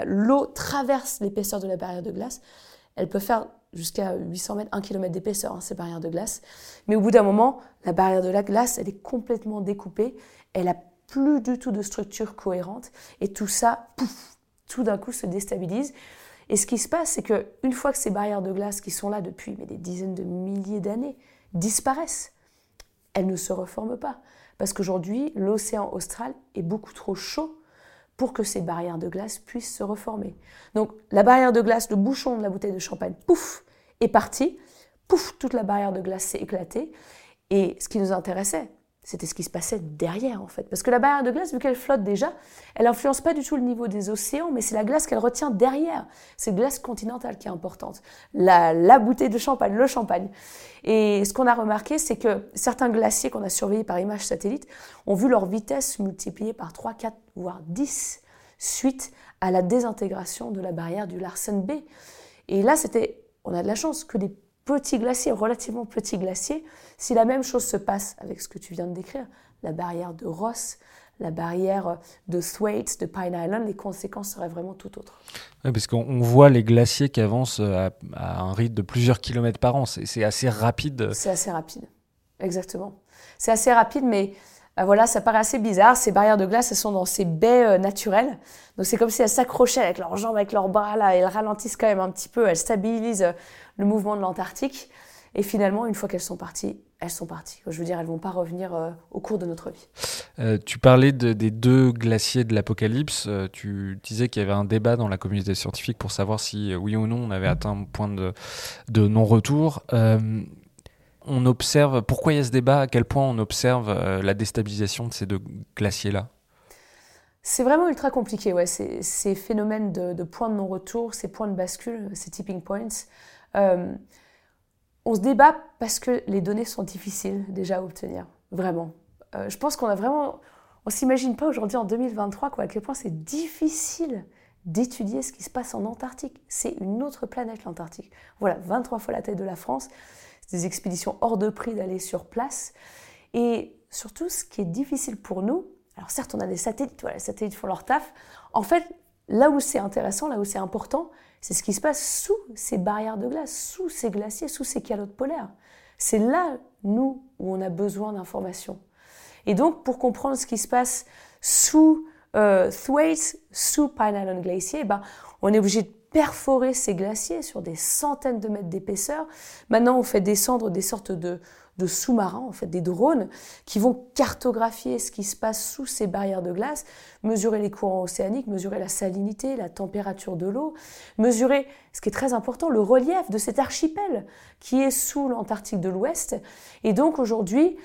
l'eau traverse l'épaisseur de la barrière de glace. Elle peut faire jusqu'à 800 mètres, 1 km d'épaisseur, hein, ces barrières de glace. Mais au bout d'un moment, la barrière de la glace, elle est complètement découpée. Elle a plus du tout de structure cohérente, et tout ça, pouf, tout d'un coup se déstabilise. Et ce qui se passe, c'est qu'une fois que ces barrières de glace qui sont là depuis des dizaines de milliers d'années disparaissent, elles ne se reforment pas. Parce qu'aujourd'hui, l'océan austral est beaucoup trop chaud pour que ces barrières de glace puissent se reformer. Donc la barrière de glace, le bouchon de la bouteille de champagne, pouf, est parti, pouf, toute la barrière de glace s'est éclatée. Et ce qui nous intéressait, c'était ce qui se passait derrière en fait. Parce que la barrière de glace, vu qu'elle flotte déjà, elle n'influence pas du tout le niveau des océans, mais c'est la glace qu'elle retient derrière. C'est la glace continentale qui est importante. La, la bouteille de champagne, le champagne. Et ce qu'on a remarqué, c'est que certains glaciers qu'on a surveillés par images satellites ont vu leur vitesse multipliée par 3, 4, voire 10 suite à la désintégration de la barrière du Larsen B. Et là, c'était, on a de la chance que des petits glaciers, relativement petits glaciers, si la même chose se passe avec ce que tu viens de décrire, la barrière de Ross, la barrière de Thwaites, de Pine Island, les conséquences seraient vraiment tout autres. Oui, parce qu'on voit les glaciers qui avancent à, un rythme de plusieurs kilomètres par an. C'est assez rapide. C'est assez rapide, exactement. C'est assez rapide, mais bah voilà, ça paraît assez bizarre. Ces barrières de glace, elles sont dans ces baies euh, naturelles. Donc c'est comme si elles s'accrochaient avec leurs jambes, avec leurs bras là, elles ralentissent quand même un petit peu, elles stabilisent euh, le mouvement de l'Antarctique. Et finalement, une fois qu'elles sont parties, elles sont parties. Je veux dire, elles vont pas revenir euh, au cours de notre vie. tu parlais des deux glaciers de l'Apocalypse. tu disais qu'il y avait un débat dans la communauté scientifique pour savoir si, oui ou non, on avait atteint un point de, de non-retour on observe, pourquoi il y a ce débat, à quel point on observe euh, la déstabilisation de ces deux glaciers-là? C'est vraiment ultra compliqué, ouais. Ces, phénomènes de, points de non-retour, ces points de bascule, ces tipping points. On se débat parce que les données sont difficiles déjà à obtenir, vraiment. Euh, je pense qu'on a vraiment, on s'imagine pas aujourd'hui en 2023 quoi, à quel point c'est difficile d'étudier ce qui se passe en Antarctique. C'est une autre planète l'Antarctique. Voilà, 23 fois la taille de la France. C'est des expéditions hors de prix d'aller sur place. Et surtout, ce qui est difficile pour nous, alors certes, on a des satellites, voilà, les satellites font leur taf. En fait, là où c'est intéressant, là où c'est important, c'est ce qui se passe sous ces barrières de glace, sous ces glaciers, sous ces calottes polaires. C'est là, nous, où on a besoin d'informations. Et donc, pour comprendre ce qui se passe sous euh, Thwaites, sous Pine Island Glacier, ben, on est obligé de perforer ces glaciers sur des centaines de mètres d'épaisseur. Maintenant, on fait descendre des sortes de, de sous-marins, en fait des drones, qui vont cartographier ce qui se passe sous ces barrières de glace, mesurer les courants océaniques, mesurer la salinité, la température de l'eau, mesurer, ce qui est très important, le relief de cet archipel qui est sous l'Antarctique de l'Ouest. Et donc aujourd'hui,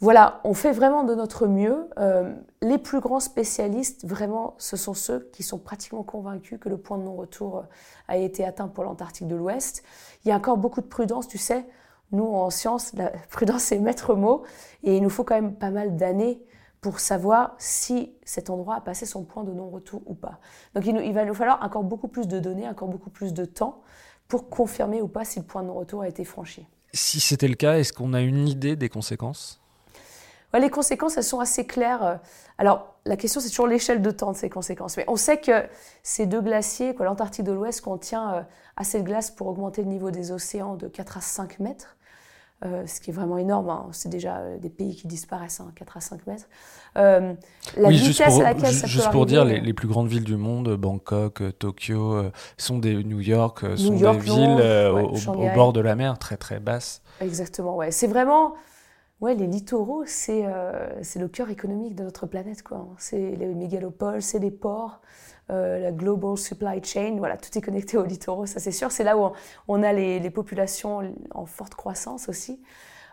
voilà, on fait vraiment de notre mieux. Euh, les plus grands spécialistes, vraiment, ce sont ceux qui sont pratiquement convaincus que le point de non-retour a été atteint pour l'Antarctique de l'Ouest. Il y a encore beaucoup de prudence, tu sais. Nous, en science, la prudence est maître mot, et il nous faut quand même pas mal d'années pour savoir si cet endroit a passé son point de non-retour ou pas. Donc il, va nous falloir encore beaucoup plus de données, encore beaucoup plus de temps pour confirmer ou pas si le point de non-retour a été franchi. Si c'était le cas, est-ce qu'on a une idée des conséquences? Les conséquences, elles sont assez claires. Alors, la question, c'est toujours l'échelle de temps de ces conséquences. Mais on sait que ces deux glaciers, l'Antarctique de l'Ouest contient euh, assez de glace pour augmenter le niveau des océans de 4 à 5 mètres. Euh, ce qui est vraiment énorme. Hein. C'est déjà euh, des pays qui disparaissent, hein, 4 à 5 mètres. Euh, la vitesse juste pour, à laquelle ça Juste pour dire, les, plus grandes villes du monde, Bangkok, Tokyo, sont des New York, sont des villes au, bord de la mer, très très basses. Exactement, ouais. C'est vraiment... Ouais, les littoraux, c'est c'est le cœur économique de notre planète. quoi. C'est les mégalopoles, c'est les ports. Euh, la global supply chain, voilà, tout est connecté au littoraux, ça c'est sûr. C'est là où on, a les, populations en forte croissance aussi.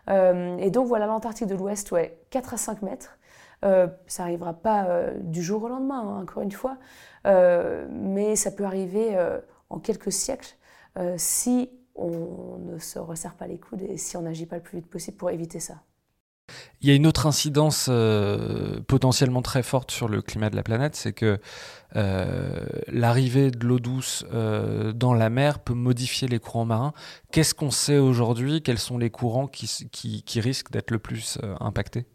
Euh, et donc voilà, l'Antarctique de l'Ouest, ouais, 4 à 5 mètres. Euh, ça n'arrivera pas du jour au lendemain, hein, encore une fois, mais ça peut arriver en quelques siècles si on ne se resserre pas les coudes et si on n'agit pas le plus vite possible pour éviter ça. Il y a une autre incidence euh, potentiellement très forte sur le climat de la planète, c'est que euh, l'arrivée de l'eau douce euh, dans la mer peut modifier les courants marins. Qu'est-ce qu'on sait aujourd'hui? Quels sont les courants qui, risquent d'être le plus impactés?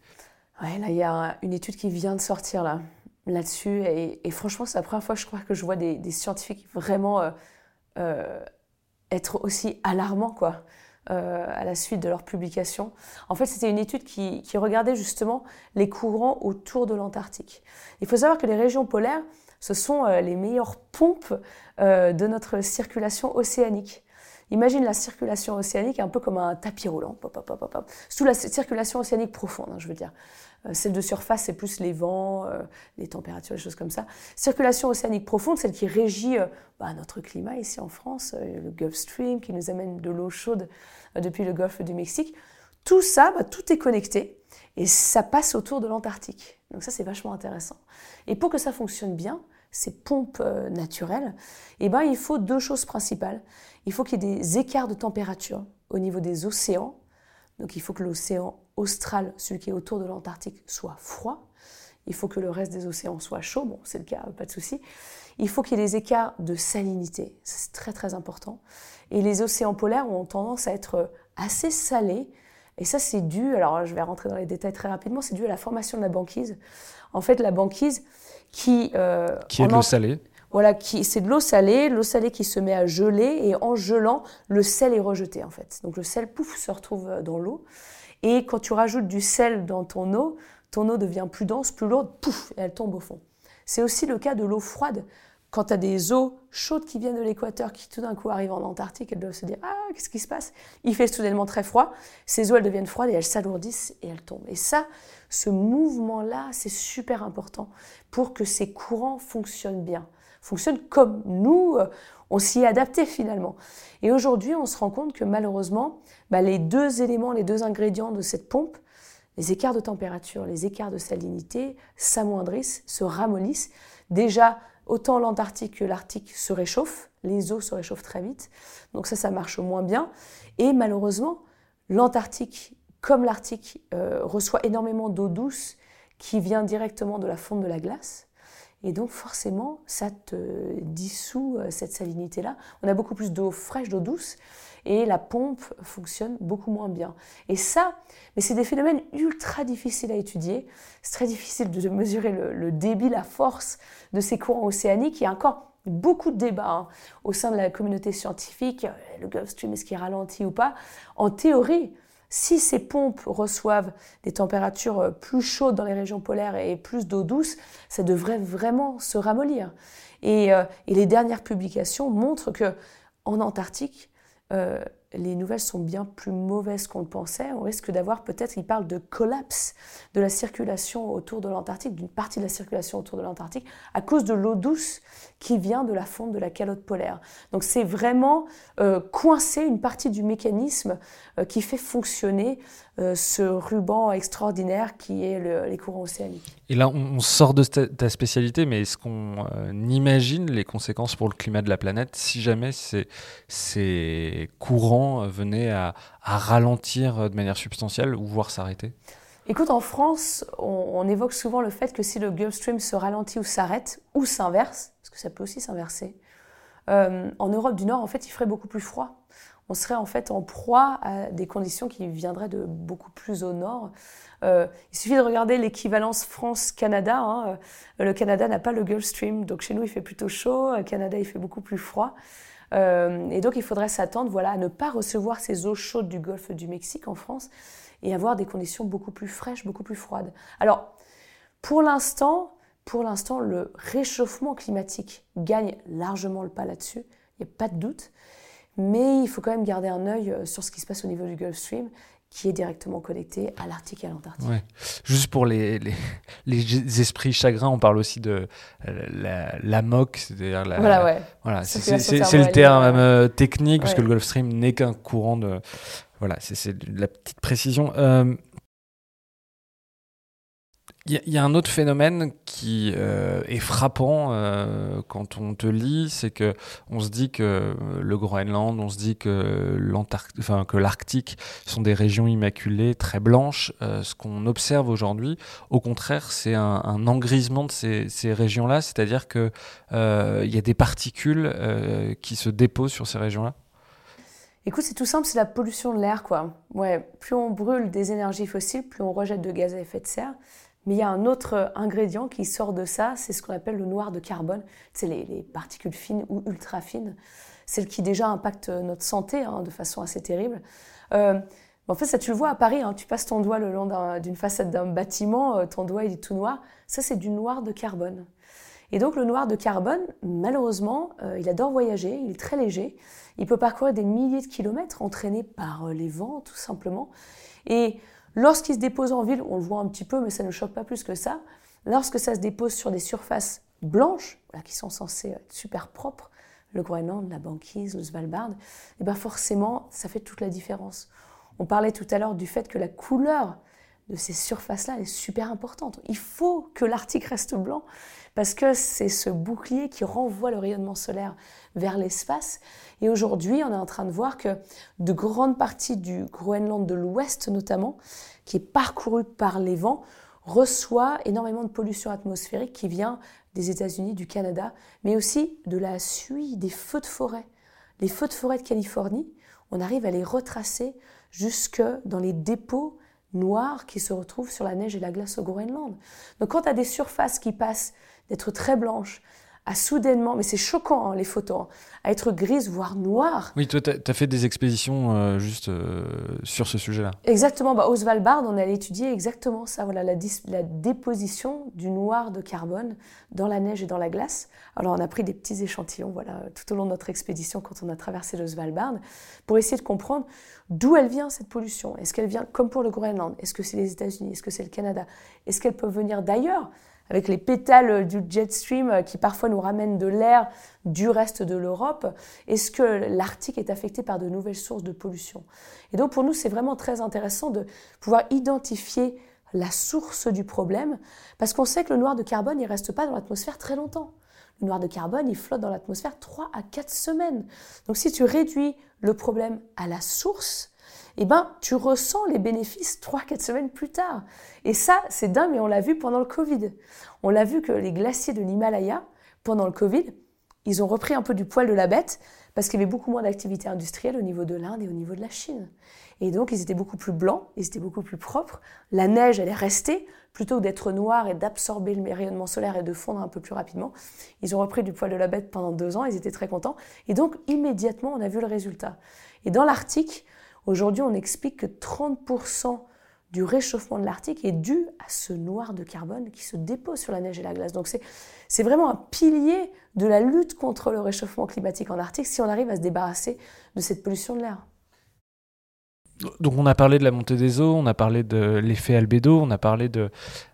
Là, il y a une étude qui vient de sortir là, là-dessus, et, franchement, c'est la première fois je crois que je vois des, des scientifiques vraiment être aussi alarmants, quoi. Euh, à la suite de leur publication. En fait, c'était une étude qui, regardait justement les courants autour de l'Antarctique. Il faut savoir que les régions polaires, ce sont euh, les meilleures pompes euh, de notre circulation océanique. Imagine la circulation océanique un peu comme un tapis roulant. Sous la circulation océanique profonde, hein, je veux dire. Euh, celle de surface, c'est plus les vents, euh, les températures, les choses comme ça. Circulation océanique profonde, celle qui régit euh, bah, notre climat ici en France, le Gulf Stream qui nous amène de l'eau chaude depuis le golfe du Mexique. Tout ça, bah, tout est connecté et ça passe autour de l'Antarctique. Donc ça, c'est vachement intéressant. Et pour que ça fonctionne bien, ces pompes naturelles, eh ben, il faut deux choses principales. Il faut qu'il y ait des écarts de température au niveau des océans. Donc il faut que l'océan austral, celui qui est autour de l'Antarctique, soit froid. Il faut que le reste des océans soit chaud. Bon, c'est le cas, pas de souci. Il faut qu'il y ait des écarts de salinité. C'est très très important. Et les océans polaires ont tendance à être assez salés. Et ça, c'est dû, alors je vais rentrer dans les détails très rapidement, c'est dû à la formation de la banquise. En fait, la banquise qui... Euh, qui est de l'eau salée voilà, c'est de l'eau salée, l'eau salée qui se met à geler et en gelant, le sel est rejeté en fait. Donc le sel, pouf, se retrouve dans l'eau. Et quand tu rajoutes du sel dans ton eau, ton eau devient plus dense, plus lourde, pouf, et elle tombe au fond. C'est aussi le cas de l'eau froide. Quand tu as des eaux chaudes qui viennent de l'équateur, qui tout d'un coup arrivent en Antarctique, elles doivent se dire Ah, qu'est-ce qui se passe? Il fait soudainement très froid, ces eaux elles deviennent froides et elles s'alourdissent et elles tombent. Et ça, ce mouvement-là, c'est super important pour que ces courants fonctionnent bien, fonctionnent comme nous, euh, on s'y est adapté finalement. Et aujourd'hui, on se rend compte que malheureusement, bah, les deux éléments, les deux ingrédients de cette pompe, les écarts de température, les écarts de salinité, s'amoindrissent, se ramollissent. Déjà, autant l'Antarctique que l'Arctique se réchauffent, les eaux se réchauffent très vite, donc ça, ça marche moins bien. Et malheureusement, l'Antarctique, comme l'Arctique, euh, reçoit énormément d'eau douce qui vient directement de la fonte de la glace. Et donc forcément, ça te dissout euh, cette salinité-là. On a beaucoup plus d'eau fraîche, d'eau douce, et la pompe fonctionne beaucoup moins bien. Et ça, mais c'est des phénomènes ultra difficiles à étudier. C'est très difficile de mesurer le, débit, la force de ces courants océaniques. Il y a encore beaucoup de débats hein, au sein de la communauté scientifique. Le Gulf Stream, est-ce qu'il ralentit ou pas? En théorie, si ces pompes reçoivent des températures euh, plus chaudes dans les régions polaires et plus d'eau douce, ça devrait vraiment se ramollir. Et, euh, les dernières publications montrent que en Antarctique, euh, les nouvelles sont bien plus mauvaises qu'on le pensait. On risque d'avoir peut-être, il parle de collapse de la circulation autour de l'Antarctique, d'une partie de la circulation autour de l'Antarctique, à cause de l'eau douce qui vient de la fonte de la calotte polaire. Donc c'est vraiment euh, coincer une partie du mécanisme euh, qui fait fonctionner euh, ce ruban extraordinaire qui est les courants océaniques. Et là, on, sort de ta spécialité, mais est-ce qu'on imagine les conséquences pour le climat de la planète si jamais ces, ces courants venaient à, à ralentir de manière substantielle ou voire s'arrêter? Écoute, en France, on, évoque souvent le fait que si le Gulf Stream se ralentit ou s'arrête, ou s'inverse, parce que ça peut aussi s'inverser, euh, en Europe du Nord, en fait, il ferait beaucoup plus froid. On serait en fait en proie à des conditions qui viendraient de beaucoup plus au nord. Euh, il suffit de regarder l'équivalence France-Canada. Hein. Euh, le Canada n'a pas le Gulf Stream, donc chez nous il fait plutôt chaud. Au Canada il fait beaucoup plus froid. et donc il faudrait s'attendre voilà, à ne pas recevoir ces eaux chaudes du Golfe du Mexique en France et avoir des conditions beaucoup plus fraîches, beaucoup plus froides. Alors, pour l'instant, pour l'instant, le réchauffement climatique gagne largement le pas là-dessus, il n'y a pas de doute, mais il faut quand même garder un œil euh, sur ce qui se passe au niveau du Gulf Stream qui est directement connecté à l'Arctique et à l'Antarctique. Juste pour les, les, les, esprits chagrins, on parle aussi de euh, la, la MOC, c'est-à-dire la, voilà, ouais. voilà c'est le terme euh, technique, puisque le Gulf Stream n'est qu'un courant de, voilà, c'est la petite précision. Euh, il y, a un autre phénomène qui euh, est frappant euh, quand on te lit, c'est que on se dit que le Groenland, on se dit que l'Arctique sont des régions immaculées, très blanches. ce qu'on observe aujourd'hui, au contraire, c'est un, un, engrisement de ces, ces régions-là, c'est-à-dire que il y a des particules qui se déposent sur ces régions-là. Écoute, c'est tout simple, c'est la pollution de l'air, quoi. Ouais, plus on brûle des énergies fossiles, plus on rejette de gaz à effet de serre. Mais il y a un autre ingrédient qui sort de ça, c'est ce qu'on appelle le noir de carbone. C'est les, particules fines ou ultra fines, celles qui déjà impactent notre santé hein, de façon assez terrible. Euh, en fait, ça tu le vois à Paris, hein. tu passes ton doigt le long d'une façade d'un bâtiment, euh, ton doigt il est tout noir. Ça, c'est du noir de carbone. Et donc le noir de carbone, malheureusement, euh, il adore voyager, il est très léger. Il peut parcourir des milliers de kilomètres entraîné par euh, les vents, tout simplement. Et lorsqu'il se dépose en ville, on le voit un petit peu, mais ça ne choque pas plus que ça. Lorsque ça se dépose sur des surfaces blanches, qui sont censées être super propres, le Groenland, la banquise, le Svalbard, et eh bien forcément, ça fait toute la différence. On parlait tout à l'heure du fait que la couleur de ces surfaces-là est super importante. Il faut que l'Arctique reste blanc parce que c'est ce bouclier qui renvoie le rayonnement solaire vers l'espace. Et aujourd'hui, on est en train de voir que de grandes parties du Groenland de l'Ouest notamment, qui est parcouru par les vents, reçoit énormément de pollution atmosphérique qui vient des États-Unis, du Canada, mais aussi de la suie des feux de forêt. Les feux de forêt de Californie, on arrive à les retracer jusque dans les dépôts noirs qui se retrouvent sur la neige et la glace au Groenland. Donc quand tu as des surfaces qui passent d'être très blanches à soudainement, mais c'est choquant hein, les photos, hein, à être grises, voire noires. Oui, toi, tu as, fait des expéditions euh, juste euh, sur ce sujet-là. Exactement, bah, au Svalbard, on allait étudier exactement ça, voilà, la, la, déposition du noir de carbone dans la neige et dans la glace. Alors on a pris des petits échantillons voilà, tout au long de notre expédition quand on a traversé le Svalbard, pour essayer de comprendre d'où elle vient cette pollution? Est-ce qu'elle vient comme pour le Groenland? Est-ce que c'est les États-Unis? Est-ce que c'est le Canada? Est-ce qu'elle peut venir d'ailleurs avec les pétales du jet stream qui parfois nous ramènent de l'air du reste de l'Europe, est-ce que l'Arctique est affecté par de nouvelles sources de pollution? Et donc pour nous, c'est vraiment très intéressant de pouvoir identifier la source du problème, parce qu'on sait que le noir de carbone, il ne reste pas dans l'atmosphère très longtemps. Le noir de carbone, il flotte dans l'atmosphère 3 à 4 semaines. Donc si tu réduis le problème à la source, eh ben, tu ressens les bénéfices 3-4 semaines plus tard. Et ça, c'est dingue, mais on l'a vu pendant le Covid. On l'a vu que les glaciers de l'Himalaya, pendant le Covid, ils ont repris un peu du poil de la bête parce qu'il y avait beaucoup moins d'activité industrielle au niveau de l'Inde et au niveau de la Chine. Et donc, ils étaient beaucoup plus blancs, ils étaient beaucoup plus propres. La neige, elle est restée. Plutôt que d'être noire et d'absorber le rayonnement solaire et de fondre un peu plus rapidement, ils ont repris du poil de la bête pendant deux ans, ils étaient très contents. Et donc, immédiatement, on a vu le résultat. Et dans l'Arctique, aujourd'hui, on explique que 30% du réchauffement de l'Arctique est dû à ce noir de carbone qui se dépose sur la neige et la glace. Donc c'est vraiment un pilier de la lutte contre le réchauffement climatique en Arctique si on arrive à se débarrasser de cette pollution de l'air. Donc on a parlé de la montée des eaux, on a parlé de l'effet albédo, on a parlé de,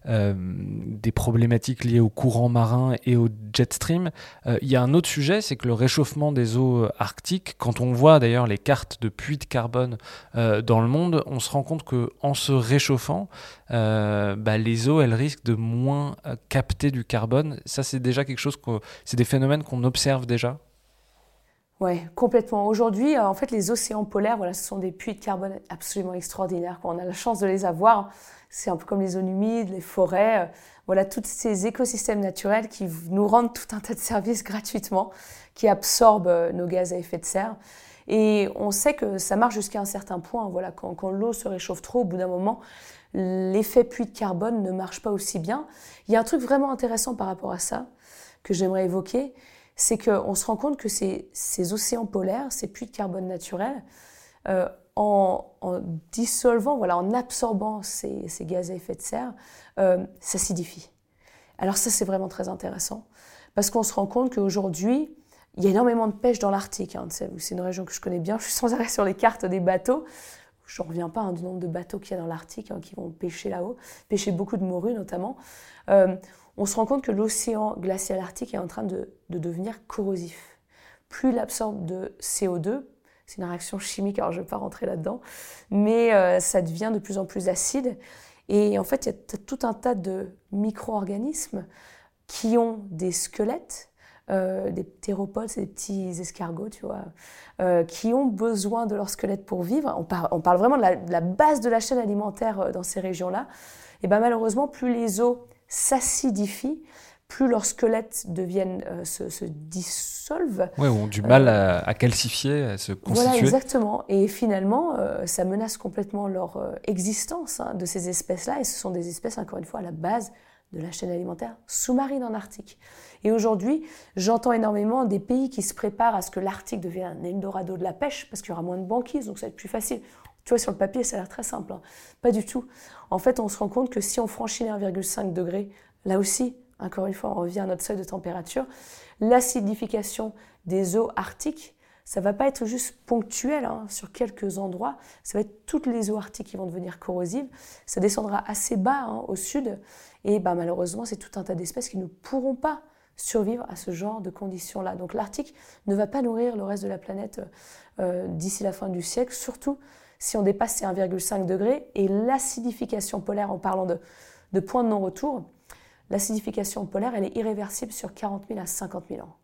euh, des problématiques liées au courant marin et au jet stream. Euh, il y a un autre sujet, c'est que le réchauffement des eaux arctiques, quand on voit d'ailleurs les cartes de puits de carbone euh, dans le monde, on se rend compte que en se réchauffant, bah, les eaux elles risquent de moins capter du carbone. Ça c'est déjà quelque chose, que, c'est des phénomènes qu'on observe déjà. Oui, complètement. Aujourd'hui, euh, en fait, les océans polaires, voilà, ce sont des puits de carbone absolument extraordinaires. On a la chance de les avoir, c'est un peu comme les zones humides, les forêts, euh, voilà, tous ces écosystèmes naturels qui nous rendent tout un tas de services gratuitement, qui absorbent euh, nos gaz à effet de serre. Et on sait que ça marche jusqu'à un certain point. Voilà, quand l'eau se réchauffe trop, au bout d'un moment, l'effet puits de carbone ne marche pas aussi bien. Il y a un truc vraiment intéressant par rapport à ça que j'aimerais évoquer, c'est qu'on se rend compte que ces, océans polaires, ces puits de carbone naturels, euh, en, dissolvant, voilà, en absorbant ces, gaz à effet de serre, euh, s'acidifient. Alors ça, c'est vraiment très intéressant, parce qu'on se rend compte qu'aujourd'hui, il y a énormément de pêche dans l'Arctique. Hein, c'est une région que je connais bien, je suis sans arrêt sur les cartes des bateaux. Je ne reviens pas hein, du nombre de bateaux qu'il y a dans l'Arctique hein, qui vont pêcher là-haut, pêcher beaucoup de morues notamment. Euh, on se rend compte que l'océan glacial arctique est en train de, devenir corrosif. Plus il absorbe de CO2, c'est une réaction chimique, alors je ne vais pas rentrer là-dedans, mais euh, ça devient de plus en plus acide. Et en fait, il y a tout un tas de micro-organismes qui ont des squelettes, euh, des ptéropodes, c'est des petits escargots, tu vois, euh, qui ont besoin de leur squelette pour vivre. On, parle vraiment de la, base de la chaîne alimentaire dans ces régions-là. Et bien malheureusement, plus les eaux s'acidifient, plus leurs squelettes deviennent, euh, se, dissolvent. Oui, ont du mal à, calcifier, à se constituer. Voilà, exactement. Et finalement, euh, ça menace complètement leur euh, existence hein, de ces espèces-là. Et ce sont des espèces, encore une fois, à la base de la chaîne alimentaire sous-marine en Arctique. Et aujourd'hui, j'entends énormément des pays qui se préparent à ce que l'Arctique devienne un Eldorado de la pêche, parce qu'il y aura moins de banquises, donc ça va être plus facile. Tu vois, sur le papier, ça a l'air très simple. Hein. Pas du tout. En fait, on se rend compte que si on franchit les 1,5 degrés, là aussi, encore une fois, on revient à notre seuil de température, l'acidification des eaux arctiques, ça va pas être juste ponctuel hein, sur quelques endroits, ça va être toutes les eaux arctiques qui vont devenir corrosives, ça descendra assez bas hein, au sud, et bah, malheureusement, c'est tout un tas d'espèces qui ne pourront pas survivre à ce genre de conditions-là. Donc l'Arctique ne va pas nourrir le reste de la planète euh, d'ici la fin du siècle, surtout si on dépasse ces 1,5 degrés. Et l'acidification polaire, en parlant de, de point de non-retour, l'acidification polaire, elle est irréversible sur 40 000 à 50 000 ans.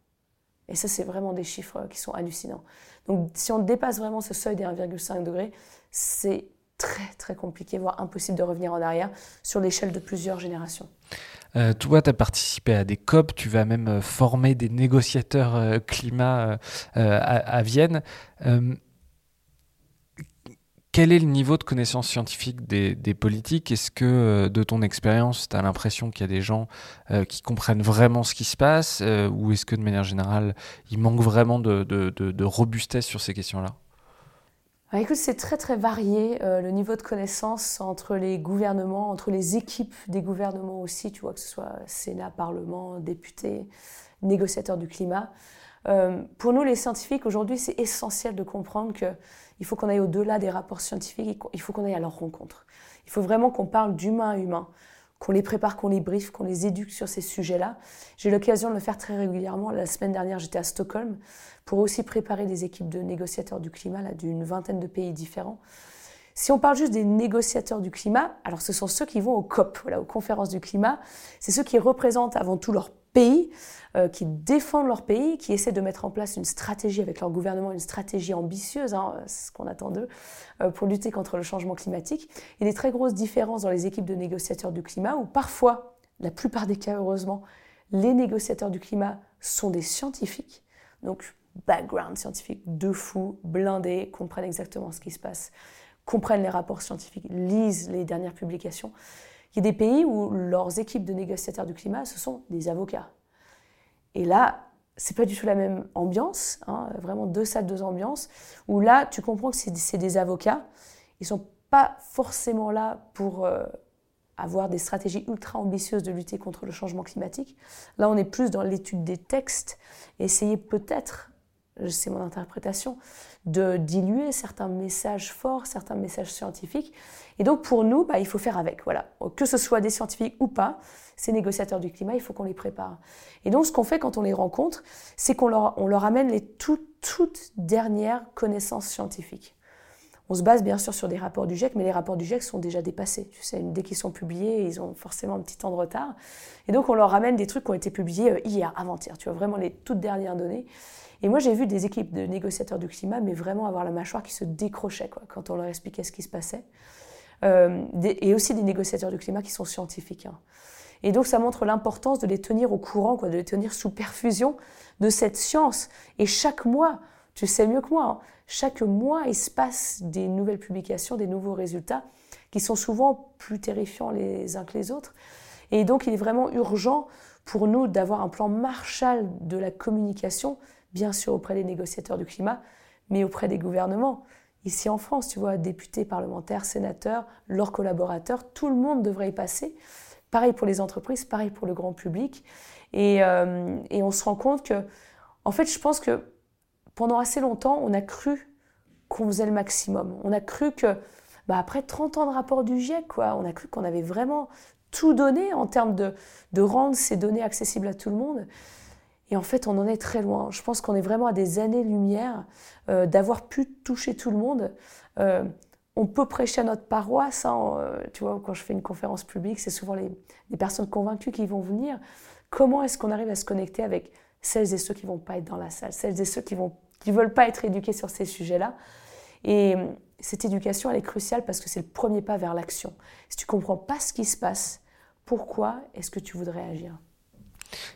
Et ça, c'est vraiment des chiffres qui sont hallucinants. Donc, si on dépasse vraiment ce seuil des 1,5 degrés, c'est très, très compliqué, voire impossible de revenir en arrière sur l'échelle de plusieurs générations. Euh, toi, tu as participé à des COP, tu vas même euh, former des négociateurs euh, climat à, Vienne. Quel est le niveau de connaissance scientifique des, politiques? Est-ce que, de ton expérience, tu as l'impression qu'il y a des gens qui comprennent vraiment ce qui se passe Ou est-ce que, de manière générale, il manque vraiment de, robustesse sur ces questions-là? Bah, écoute, c'est très très varié le niveau de connaissance entre les gouvernements, entre les équipes des gouvernements aussi, tu vois, que ce soit Sénat, Parlement, députés, négociateurs du climat. pour nous, les scientifiques, aujourd'hui, c'est essentiel de comprendre que il faut qu'on aille au-delà des rapports scientifiques, il faut qu'on aille à leur rencontre. Il faut vraiment qu'on parle d'humain à humain, qu'on les prépare, qu'on les briefe, qu'on les éduque sur ces sujets-là. J'ai l'occasion de le faire très régulièrement. La semaine dernière, j'étais à Stockholm pour aussi préparer des équipes de négociateurs du climat d'une vingtaine de pays différents. Si on parle juste des négociateurs du climat, alors ce sont ceux qui vont au COP, voilà, aux conférences du climat. C'est ceux qui représentent avant tout leur pays euh, qui défendent leur pays, qui essaient de mettre en place une stratégie avec leur gouvernement, une stratégie ambitieuse, hein, ce qu'on attend d'eux, euh, pour lutter contre le changement climatique. Il y a des très grosses différences dans les équipes de négociateurs du climat, où parfois, la plupart des cas heureusement, les négociateurs du climat sont des scientifiques, donc background scientifique de fou, blindés, comprennent exactement ce qui se passe, comprennent les rapports scientifiques, lisent les dernières publications. Il y a des pays où leurs équipes de négociateurs du climat, ce sont des avocats. Et là, c'est pas du tout la même ambiance, hein, vraiment deux salles, deux ambiances, où là, tu comprends que c'est des avocats. Ils sont pas forcément là pour euh, avoir des stratégies ultra ambitieuses de lutter contre le changement climatique. Là, on est plus dans l'étude des textes, essayer peut-être c'est mon interprétation, de diluer certains messages forts, certains messages scientifiques. Et donc pour nous, bah, il faut faire avec. Voilà. Que ce soit des scientifiques ou pas, ces négociateurs du climat, il faut qu'on les prépare. Et donc ce qu'on fait quand on les rencontre, c'est qu'on leur, on leur amène les toutes, toutes dernières connaissances scientifiques. On se base bien sûr sur des rapports du GIEC, mais les rapports du GIEC sont déjà dépassés. Tu sais, dès qu'ils sont publiés, ils ont forcément un petit temps de retard. Et donc on leur ramène des trucs qui ont été publiés euh, hier, avant-hier. Tu vois, vraiment les toutes dernières données. Et moi, j'ai vu des équipes de négociateurs du climat, mais vraiment avoir la mâchoire qui se décrochait quoi, quand on leur expliquait ce qui se passait. Euh, et aussi des négociateurs du climat qui sont scientifiques. Hein. Et donc, ça montre l'importance de les tenir au courant, quoi, de les tenir sous perfusion de cette science. Et chaque mois, tu sais mieux que moi, hein, chaque mois, il se passe des nouvelles publications, des nouveaux résultats qui sont souvent plus terrifiants les uns que les autres. Et donc, il est vraiment urgent pour nous d'avoir un plan Marshall de la communication bien sûr auprès des négociateurs du climat, mais auprès des gouvernements. Ici en France, tu vois, députés, parlementaires, sénateurs, leurs collaborateurs, tout le monde devrait y passer. Pareil pour les entreprises, pareil pour le grand public. Et, euh, et on se rend compte que, en fait, je pense que pendant assez longtemps, on a cru qu'on faisait le maximum. On a cru que, bah, après 30 ans de rapport du GIEC, on a cru qu'on avait vraiment tout donné en termes de, rendre ces données accessibles à tout le monde. Et en fait, on en est très loin. Je pense qu'on est vraiment à des années-lumière euh, d'avoir pu toucher tout le monde. Euh, on peut prêcher à notre paroisse. Hein, euh, tu vois, quand je fais une conférence publique, c'est souvent les, personnes convaincues qui vont venir. Comment est-ce qu'on arrive à se connecter avec celles et ceux qui vont pas être dans la salle, celles et ceux qui vont qui veulent pas être éduqués sur ces sujets-là Et cette éducation, elle est cruciale parce que c'est le premier pas vers l'action. Si tu comprends pas ce qui se passe, pourquoi est-ce que tu voudrais agir?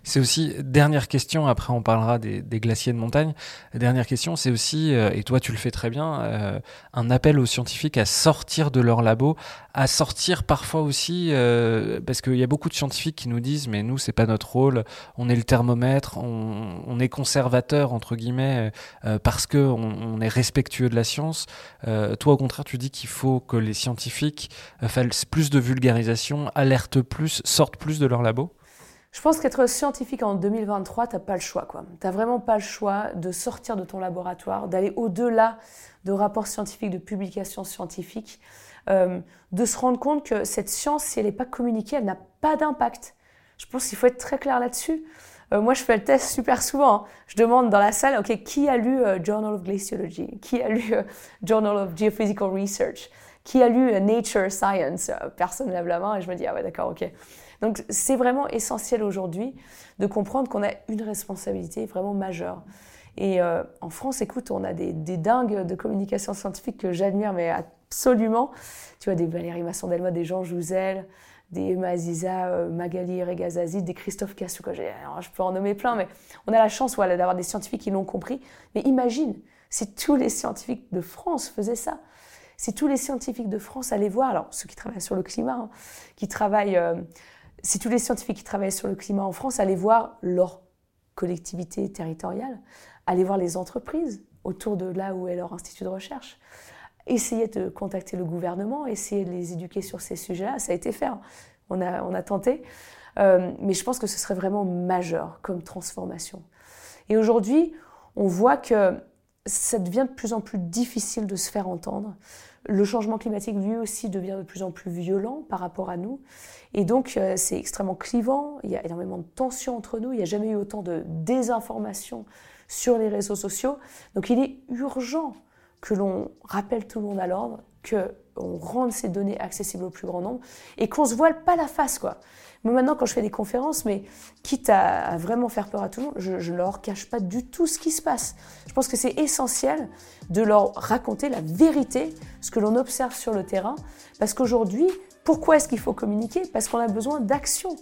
C'est aussi, dernière question, après on parlera des, glaciers de montagne. Dernière question, c'est aussi, euh, et toi tu le fais très bien, euh, un appel aux scientifiques à sortir de leur labo, à sortir parfois aussi, euh, parce qu'il y a beaucoup de scientifiques qui nous disent, mais nous c'est pas notre rôle, on est le thermomètre, on, est conservateur entre guillemets, parce que on, est respectueux de la science. toi au contraire, tu dis qu'il faut que les scientifiques fassent plus de vulgarisation, alertent plus, sortent plus de leur labo? Je pense qu'être scientifique en 2023, tu n'as pas le choix. Tu n'as vraiment pas le choix de sortir de ton laboratoire, d'aller au-delà de rapports scientifiques, de publications scientifiques, euh, de se rendre compte que cette science, si elle n'est pas communiquée, elle n'a pas d'impact. Je pense qu'il faut être très clair là-dessus. Euh, moi, je fais le test super souvent. Hein. Je demande dans la salle, OK, qui a lu euh, Journal of Glaciology? Qui a lu Journal of Geophysical Research? Qui a lu Nature Science? Personne ne lève la main et je me dis, ah ouais, d'accord, OK. Donc c'est vraiment essentiel aujourd'hui de comprendre qu'on a une responsabilité vraiment majeure. Et euh, en France, écoute, on a des, dingues de communication scientifique que j'admire, mais absolument. Tu vois, des Valérie Masson-Delmotte, des Jean Jouzel, des Emma Aziza, euh, Magali Regazazi, des Christophe Cassou. Je peux en nommer plein, mais on a la chance voilà, d'avoir des scientifiques qui l'ont compris. Mais imagine si tous les scientifiques de France faisaient ça. Si tous les scientifiques de France allaient voir, alors ceux qui travaillent sur le climat, hein, qui travaillent euh, si tous les scientifiques qui travaillent sur le climat en France allaient voir leur collectivité territoriale, allaient voir les entreprises autour de là où est leur institut de recherche, essayer de contacter le gouvernement, essayer de les éduquer sur ces sujets-là, ça a été fait, hein. on, a, on a tenté, euh, mais je pense que ce serait vraiment majeur comme transformation. Et aujourd'hui, on voit que ça devient de plus en plus difficile de se faire entendre. Le changement climatique, lui aussi, devient de plus en plus violent par rapport à nous. Et donc, euh, c'est extrêmement clivant. Il y a énormément de tensions entre nous. Il n'y a jamais eu autant de désinformation sur les réseaux sociaux. Donc, il est urgent que l'on rappelle tout le monde à l'ordre que on rende ces données accessibles au plus grand nombre et qu'on se voile pas la face, quoi. Moi, maintenant, quand je fais des conférences, mais quitte à, vraiment faire peur à tout le monde, je ne leur cache pas du tout ce qui se passe. Je pense que c'est essentiel de leur raconter la vérité, ce que l'on observe sur le terrain, parce qu'aujourd'hui, pourquoi est-ce qu'il faut communiquer? Parce qu'on a besoin d'action.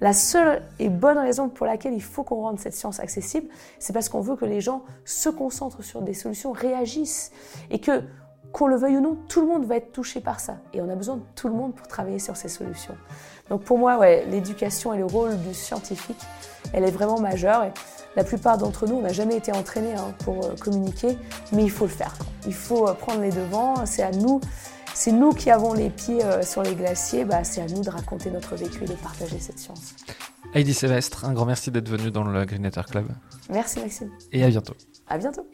La seule et bonne raison pour laquelle il faut qu'on rende cette science accessible, c'est parce qu'on veut que les gens se concentrent sur des solutions, réagissent et que qu'on le veuille ou non, tout le monde va être touché par ça. Et on a besoin de tout le monde pour travailler sur ces solutions. Donc pour moi, ouais, l'éducation et le rôle du scientifique, elle est vraiment majeure. Et la plupart d'entre nous, on n'a jamais été entraînés hein, pour euh, communiquer, mais il faut le faire. Il faut euh, prendre les devants. C'est à nous, c'est nous qui avons les pieds euh, sur les glaciers. Bah, c'est à nous de raconter notre vécu et de partager cette science. Heidi Sylvestre, un grand merci d'être venu dans le Green Club. Merci Maxime. Et à bientôt. À bientôt.